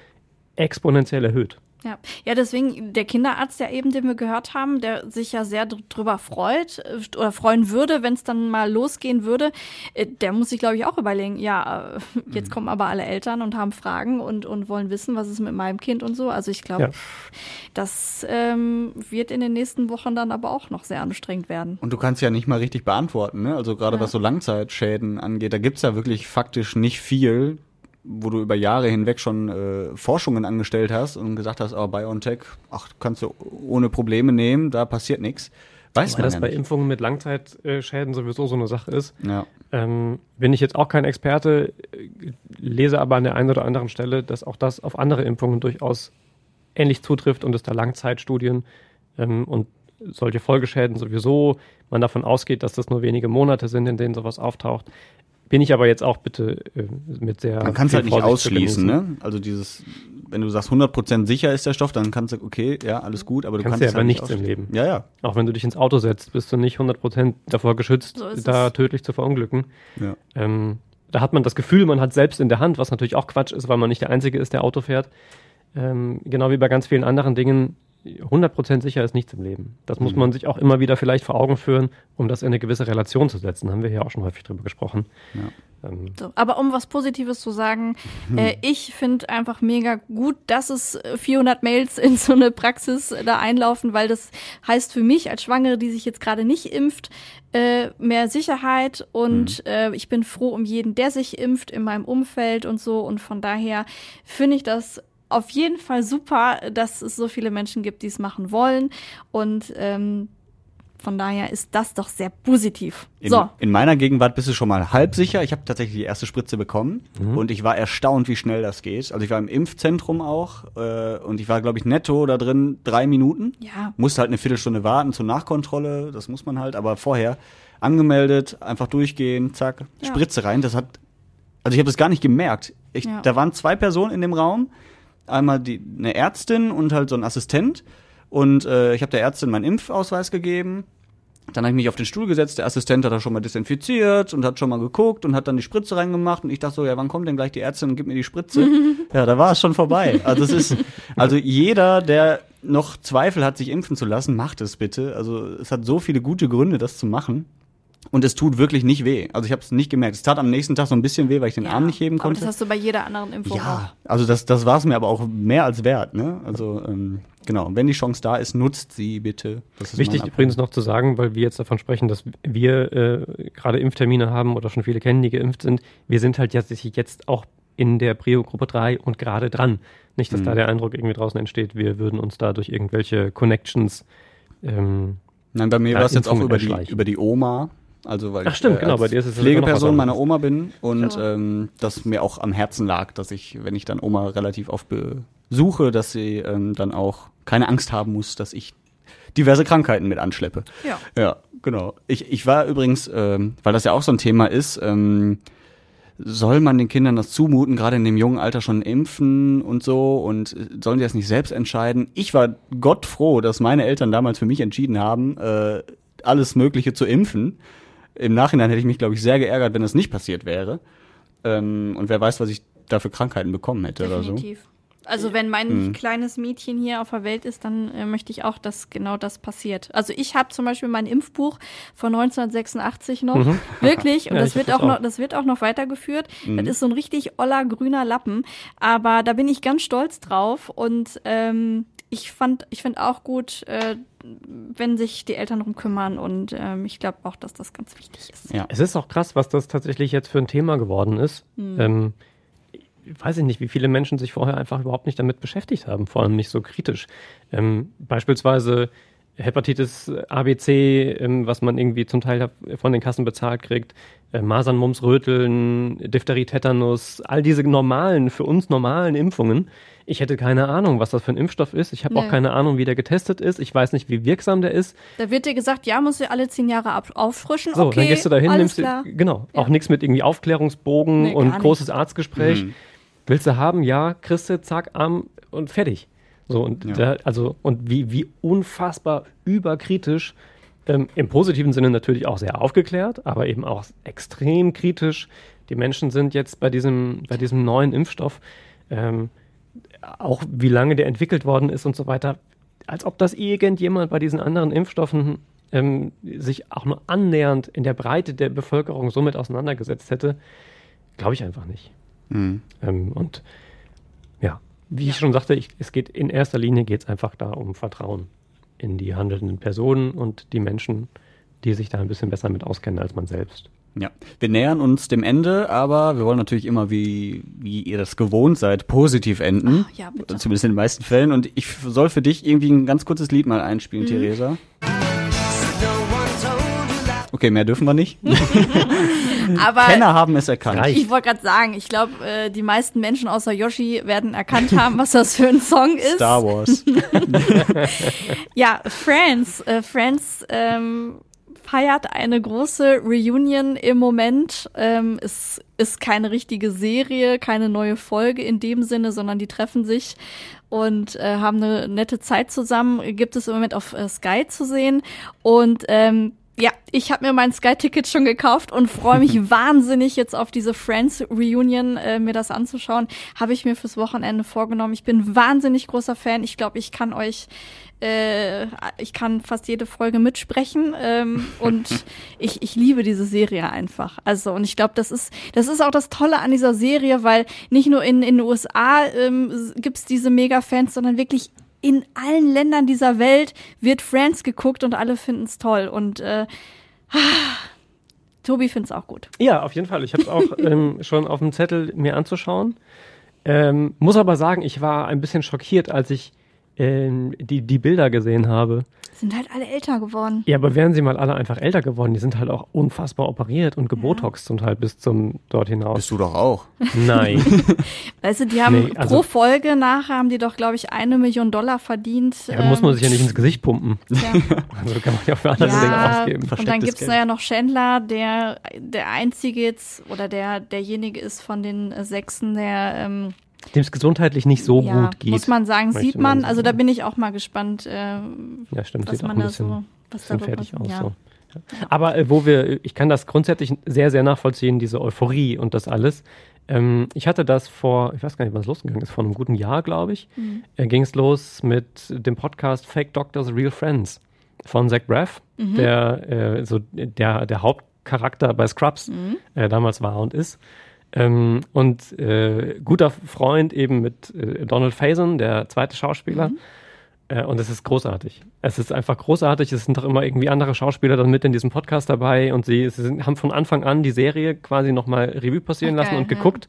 exponentiell erhöht. Ja. ja, deswegen der Kinderarzt ja eben, den wir gehört haben, der sich ja sehr dr- drüber freut äh, oder freuen würde, wenn es dann mal losgehen würde, äh, der muss sich, glaube ich, auch überlegen, ja, äh, jetzt kommen aber alle Eltern und haben Fragen und, und wollen wissen, was ist mit meinem Kind und so. Also ich glaube, Ja. das ähm, wird in den nächsten Wochen dann aber auch noch sehr anstrengend werden. Und du kannst ja nicht mal richtig beantworten, ne? Also gerade Ja. was so Langzeitschäden angeht, da gibt's ja wirklich faktisch nicht viel, wo du über Jahre hinweg schon äh, Forschungen angestellt hast und gesagt hast, oh, BioNTech, ach, kannst du ohne Probleme nehmen, da passiert nichts. Weiß Weil man das ja bei nicht. Impfungen mit Langzeitschäden sowieso so eine Sache ist. Ja. Ähm, bin ich jetzt auch kein Experte, lese aber an der einen oder anderen Stelle, dass auch das auf andere Impfungen durchaus ähnlich zutrifft und es da Langzeitstudien ähm, und solche Folgeschäden sowieso man davon ausgeht, dass das nur wenige Monate sind, in denen sowas auftaucht. Bin ich aber jetzt auch bitte äh, mit sehr. Man kann es halt nicht Vorsicht ausschließen, ne? Also dieses, wenn du sagst 100% sicher ist der Stoff, dann kannst du, okay, ja, alles gut, aber du kannst kannst ja es aber halt nichts nicht im Leben. Ja, ja. Auch wenn du dich ins Auto setzt, bist du nicht 100% davor geschützt, So da es. tödlich zu verunglücken. Ja. Ähm, da hat man das Gefühl, man hat selbst in der Hand, was natürlich auch Quatsch ist, weil man nicht der Einzige ist, der Auto fährt. Ähm, genau wie bei ganz vielen anderen Dingen, 100% sicher ist nichts im Leben. Das muss Mhm. man sich auch immer wieder vielleicht vor Augen führen, um das in eine gewisse Relation zu setzen. Haben wir hier auch schon häufig drüber gesprochen. Ähm, So, aber um was Positives zu sagen, Hm. äh, ich finde einfach mega gut, dass es äh, 400 Mails in so eine Praxis da einlaufen, weil das heißt für mich als Schwangere, die sich jetzt gerade nicht impft, äh, mehr Sicherheit und äh, ich bin froh um jeden, der sich impft in meinem Umfeld und so und von daher finde ich das auf jeden Fall super, dass es so viele Menschen gibt, die es machen wollen und ähm, von daher ist das doch sehr positiv. In, so. in meiner Gegenwart bist du schon mal halb sicher. Ich habe tatsächlich die erste Spritze bekommen und ich war erstaunt, wie schnell das geht. Also ich war im Impfzentrum auch äh, und ich war, glaube ich, netto da drin drei Minuten. Ja. Musste halt eine Viertelstunde warten zur Nachkontrolle, das muss man halt, aber vorher angemeldet, einfach durchgehen, zack, Ja. Spritze rein. Das hat, also ich habe das gar nicht gemerkt. Ich, Ja. Da waren zwei Personen in dem Raum, einmal die, eine Ärztin und halt so ein Assistent. Und äh, ich habe der Ärztin meinen Impfausweis gegeben. Dann habe ich mich auf den Stuhl gesetzt, der Assistent hat da schon mal desinfiziert und hat schon mal geguckt und hat dann die Spritze reingemacht und ich dachte so, ja, wann kommt denn gleich die Ärztin und gibt mir die Spritze? ja, da war es schon vorbei. Also es ist, also jeder, der noch Zweifel hat, sich impfen zu lassen, macht es bitte. Also es hat so viele gute Gründe, das zu machen. Und es tut wirklich nicht weh. Also ich habe es nicht gemerkt. Es tat am nächsten Tag so ein bisschen weh, weil ich den Arm nicht heben Aber konnte. das hast du bei jeder anderen Impfung auch. Ja, also das, das war es mir aber auch mehr als wert. Ne? Also ähm, genau, wenn die Chance da ist, nutzt sie bitte. Das ist Wichtig übrigens noch zu sagen, weil wir jetzt davon sprechen, dass wir äh, gerade Impftermine haben oder schon viele kennen, die geimpft sind. Wir sind halt jetzt, jetzt auch in der Prio-Gruppe 3 und gerade dran. Nicht, dass Mhm. da der Eindruck irgendwie draußen entsteht, wir würden uns da durch irgendwelche Connections. Ähm, Nein, bei mir ja, war es jetzt auch über die, über die Oma. Also weil Ach ich stimmt, äh, genau, bei dir ist es Pflegeperson meiner. Oma bin und Klar. ähm, das mir auch am Herzen lag, dass ich, wenn ich dann Oma relativ oft besuche, dass sie ähm, dann auch keine Angst haben muss, dass ich diverse Krankheiten mit anschleppe. Ja. Ja, genau. Ich, ich war übrigens, ähm, weil das ja auch so ein Thema ist, ähm, soll man den Kindern das zumuten, gerade in dem jungen Alter schon impfen und so und äh, sollen die das nicht selbst entscheiden? Ich war Gott froh, dass meine Eltern damals für mich entschieden haben, äh, alles Mögliche zu impfen. Im Nachhinein hätte ich mich, glaube ich, sehr geärgert, wenn das nicht passiert wäre. Ähm, und wer weiß, was ich da für Krankheiten bekommen hätte oder so. Definitiv. Also wenn mein Mhm. kleines Mädchen hier auf der Welt ist, dann äh, möchte ich auch, dass genau das passiert. Also ich habe zum Beispiel mein Impfbuch von 1986 noch, Mhm. wirklich, und Ja, das wird auch, das noch, auch. das wird auch noch weitergeführt. Mhm. Das ist so ein richtig oller grüner Lappen, aber da bin ich ganz stolz drauf und ähm, ich fand, ich finde auch gut, äh, wenn sich die Eltern drum kümmern und ähm, ich glaube auch, dass das ganz wichtig ist. Ja. Es ist auch krass, was das tatsächlich jetzt für ein Thema geworden ist. Mhm. Ähm, weiß ich nicht, wie viele Menschen sich vorher einfach überhaupt nicht damit beschäftigt haben, vor allem nicht so kritisch. Ähm, beispielsweise Hepatitis ABC, ähm, was man irgendwie zum Teil von den Kassen bezahlt kriegt, äh, Masern, Mumps, Röteln, Diphtherie, Tetanus, all diese normalen, für uns normalen Impfungen. Ich hätte keine Ahnung, was das für ein Impfstoff ist. Ich habe Nee. auch keine Ahnung, wie der getestet ist. Ich weiß nicht, wie wirksam der ist. Da wird dir gesagt, ja, musst du alle zehn Jahre ab auffrischen. So, okay, dann gehst du da hin, alles nimmst klar. dir, genau, Ja. auch nichts mit irgendwie Aufklärungsbogen Nee, und nicht. großes Arztgespräch. Mhm. Willst du haben? Ja, kriegst du, zack, Arm und fertig. So, und Ja. da, also, und wie, wie unfassbar überkritisch, ähm, im positiven Sinne natürlich auch sehr aufgeklärt, aber eben auch extrem kritisch. Die Menschen sind jetzt bei diesem, bei diesem neuen Impfstoff, ähm, auch wie lange der entwickelt worden ist und so weiter, als ob das irgendjemand bei diesen anderen Impfstoffen ähm, sich auch nur annähernd in der Breite der Bevölkerung somit auseinandergesetzt hätte, glaube ich einfach nicht. Mhm. Ähm, und ja, wie ich schon sagte, ich, es geht in erster Linie geht es einfach da um Vertrauen in die handelnden Personen und die Menschen, die sich da ein bisschen besser mit auskennen als man selbst. Ja, wir nähern uns dem Ende, aber wir wollen natürlich immer, wie, wie ihr das gewohnt seid, positiv enden. ja, bitte. Zumindest in den meisten Fällen. Und ich soll für dich irgendwie ein ganz kurzes Lied mal einspielen, Mhm. Theresa. Okay, mehr dürfen wir nicht. Aber Kenner haben es erkannt. ich wollte gerade sagen, ich glaube, äh, die meisten Menschen außer Yoshi werden erkannt haben, was das für ein Song ist. Star Wars. Ja, Friends. Äh, Friends ähm, feiert eine große Reunion im Moment. Ähm, es ist keine richtige Serie, keine neue Folge in dem Sinne, sondern die treffen sich und äh, haben eine nette Zeit zusammen. Gibt es im Moment auf äh, Sky zu sehen. Und ähm, ja, ich habe mir mein Sky-Ticket schon gekauft und freue mich wahnsinnig jetzt auf diese Friends-Reunion, äh, mir das anzuschauen. Habe ich mir fürs Wochenende vorgenommen. Ich bin wahnsinnig großer Fan. Ich glaube, ich kann euch, äh, ich kann fast jede Folge mitsprechen ähm, und ich, ich liebe diese Serie einfach. Also und ich glaube, das ist, das ist auch das Tolle an dieser Serie, weil nicht nur in, in den USA ähm, gibt's diese Mega-Fans, sondern wirklich in allen Ländern dieser Welt wird Friends geguckt und alle finden es toll. Und äh, Tobi findet es auch gut. Ja, auf jeden Fall. Ich habe es auch ähm, schon auf dem Zettel mir anzuschauen. Ähm, muss aber sagen, ich war ein bisschen schockiert, als ich ähm, die, die Bilder gesehen habe. Sind halt alle älter geworden. Ja, aber wären sie mal alle einfach älter geworden, die sind halt auch unfassbar operiert und gebotoxt zum Teil bis zum dort hinaus. Bist du doch auch. Nein. Weißt du, die haben Nee, also- pro Folge nachher haben die doch, glaube ich, eine Million Dollar verdient. ja, muss man Ähm, sich ja nicht ins Gesicht pumpen. Ja. Also kann man ja für andere Dinge Ja, ausgeben. und dann gibt's da ja noch Chandler, der der einzige jetzt oder der derjenige ist von den Sechsen, der ähm, Dem es gesundheitlich nicht so ja, gut geht. muss man sagen, sieht man. Also da bin ich auch mal gespannt, äh, Ja, stimmt, was sieht auch man ein da bisschen, so, was darüber- fertig aus. ja. So. Aber äh, wo wir, ich kann das grundsätzlich sehr, sehr nachvollziehen, diese Euphorie und das alles. Ähm, ich hatte das vor, ich weiß gar nicht, wann es losgegangen ist, vor einem guten Jahr, glaube ich, Mhm. äh, ging es los mit dem Podcast Fake Doctors, Real Friends von Zach Braff, Mhm. der äh, so der, der Hauptcharakter bei Scrubs Mhm. äh, damals war und ist. Ähm, und äh, guter Freund eben mit äh, Donald Faison, der zweite Schauspieler. Mhm. Äh, und es ist großartig. Es ist einfach großartig. Es sind doch immer irgendwie andere Schauspieler dann mit in diesem Podcast dabei und sie, sie sind, haben von Anfang an die Serie quasi nochmal Revue passieren Ach, lassen und ja. geguckt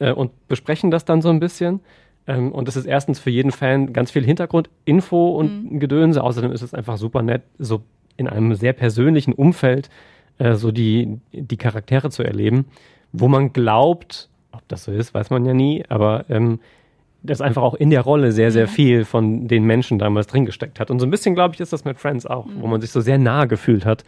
äh, und besprechen das dann so ein bisschen. Ähm, und es ist erstens für jeden Fan ganz viel Hintergrundinfo und Mhm. Gedönse. Außerdem ist es einfach super nett, so in einem sehr persönlichen Umfeld äh, so die, die Charaktere zu erleben, wo man glaubt, ob das so ist, weiß man ja nie, aber ähm, dass einfach auch in der Rolle sehr, sehr viel von den Menschen damals drin gesteckt hat. Und so ein bisschen, glaube ich, ist das mit Friends auch, wo man sich so sehr nah gefühlt hat,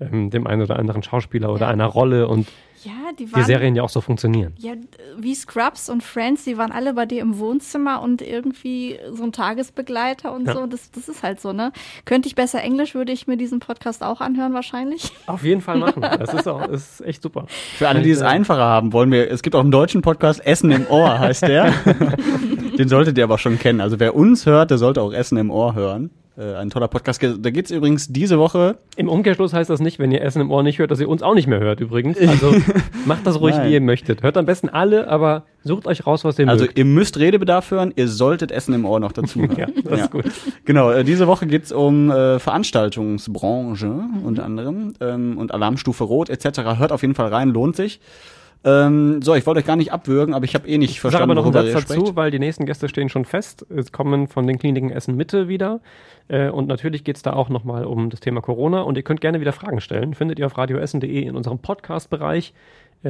ähm, dem einen oder anderen Schauspieler oder einer Rolle und Ja, die die waren Serien ja auch so funktionieren. ja wie Scrubs und Friends, die waren alle bei dir im Wohnzimmer und irgendwie so ein Tagesbegleiter und Ja. so. Das, das ist halt so, ne? Könnte ich besser Englisch, würde ich mir diesen Podcast auch anhören wahrscheinlich. Auf jeden Fall machen. Das ist auch ist echt super. Für alle, die es einfacher haben, wollen wir, es gibt auch einen deutschen Podcast, Essen im Ohr heißt der. Den solltet ihr aber schon kennen. Also wer uns hört, der sollte auch Essen im Ohr hören. Äh, ein toller Podcast. Da geht's übrigens diese Woche. Im Umkehrschluss heißt das nicht, wenn ihr Essen im Ohr nicht hört, dass ihr uns auch nicht mehr hört übrigens. Also macht das ruhig, Nein. wie ihr möchtet. Hört am besten alle, aber sucht euch raus, was ihr Also mögt. ihr müsst Redebedarf hören, ihr solltet Essen im Ohr noch dazu hören. Ja, das ist gut. Genau, äh, diese Woche geht's um äh, Veranstaltungsbranche unter anderem ähm, und Alarmstufe Rot etc. Hört auf jeden Fall rein, lohnt sich. Ähm, so, ich wollte euch gar nicht abwürgen, aber ich habe eh nicht Ich sage verstanden, aber noch einen Satz dazu, weil die nächsten Gäste stehen schon fest. Es kommen von den Kliniken Essen Mitte wieder. Äh, und natürlich geht es da auch nochmal um das Thema Corona. Und ihr könnt gerne wieder Fragen stellen. Findet ihr auf radioessen.de in unserem Podcast-Bereich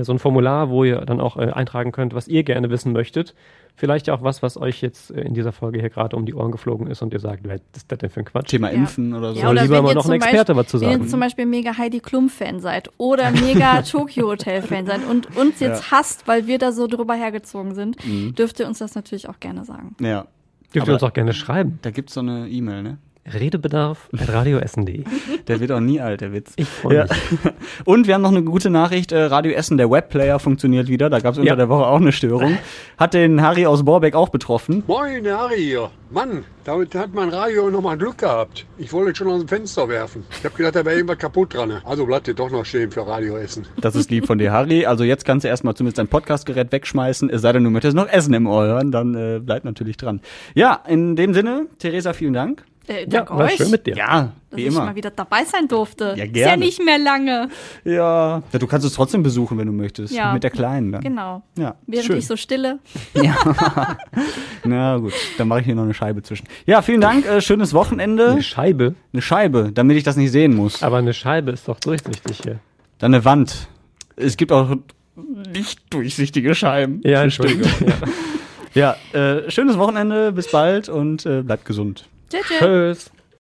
so ein Formular, wo ihr dann auch äh, eintragen könnt, was ihr gerne wissen möchtet. Vielleicht auch was, was euch jetzt äh, in dieser Folge hier gerade um die Ohren geflogen ist und ihr sagt, was ist das denn für ein Quatsch? Thema Impfen oder so. Ja, Soll oder lieber wenn mal ihr noch ein zum Experte Beispiel, was zu Wenn ihr sagen. jetzt zum Beispiel mega Heidi Klum-Fan seid oder mega Tokyo Hotel-Fan seid und uns jetzt Ja. hasst, weil wir da so drüber hergezogen sind, Mhm. dürft ihr uns das natürlich auch gerne sagen. Ja. Dürft Aber ihr uns auch gerne schreiben. Da gibt's so eine E-Mail, ne? Redebedarf at radioessen.de. Der wird auch nie alt, der Witz. Ich freue mich. Und wir haben noch eine gute Nachricht. äh, Radio Essen, der Webplayer funktioniert wieder. Da gab es unter Ja. der Woche auch eine Störung. Hat den Harry aus Borbeck auch betroffen. Moin, der Harry hier. Mann, damit hat mein Radio noch mal Glück gehabt. Ich wollte es schon aus dem Fenster werfen. Ich habe gedacht, da wäre irgendwas kaputt dran. Also bleibt ihr doch noch stehen für Radio Essen. Das ist lieb von dir, Harry. Also jetzt kannst du erstmal zumindest dein Podcastgerät wegschmeißen. Es sei denn, du möchtest noch Essen im Ohr hören, dann äh, bleib natürlich dran. Ja, in dem Sinne, Theresa, vielen Dank. Äh, Ja, danke war euch, schön mit dir. Ja, dass wie ich immer. mal wieder dabei sein durfte. Ja, Ist ja gerne. nicht mehr lange. Ja. ja. Du kannst es trotzdem besuchen, wenn du möchtest. Ja. Mit der Kleinen dann. Genau. Ja, Während schön. ich so stille. Na gut, dann mache ich hier noch eine Scheibe zwischen. Ja, vielen Dank. Äh, schönes Wochenende. Eine Scheibe. Eine Scheibe, damit ich das nicht sehen muss. Aber eine Scheibe ist doch durchsichtig hier. Dann eine Wand. Es gibt auch nicht durchsichtige Scheiben. Ja. Entschuldigung. Ja. Ja, äh, schönes Wochenende, bis bald und äh, bleibt gesund. Tschüss. tschüss.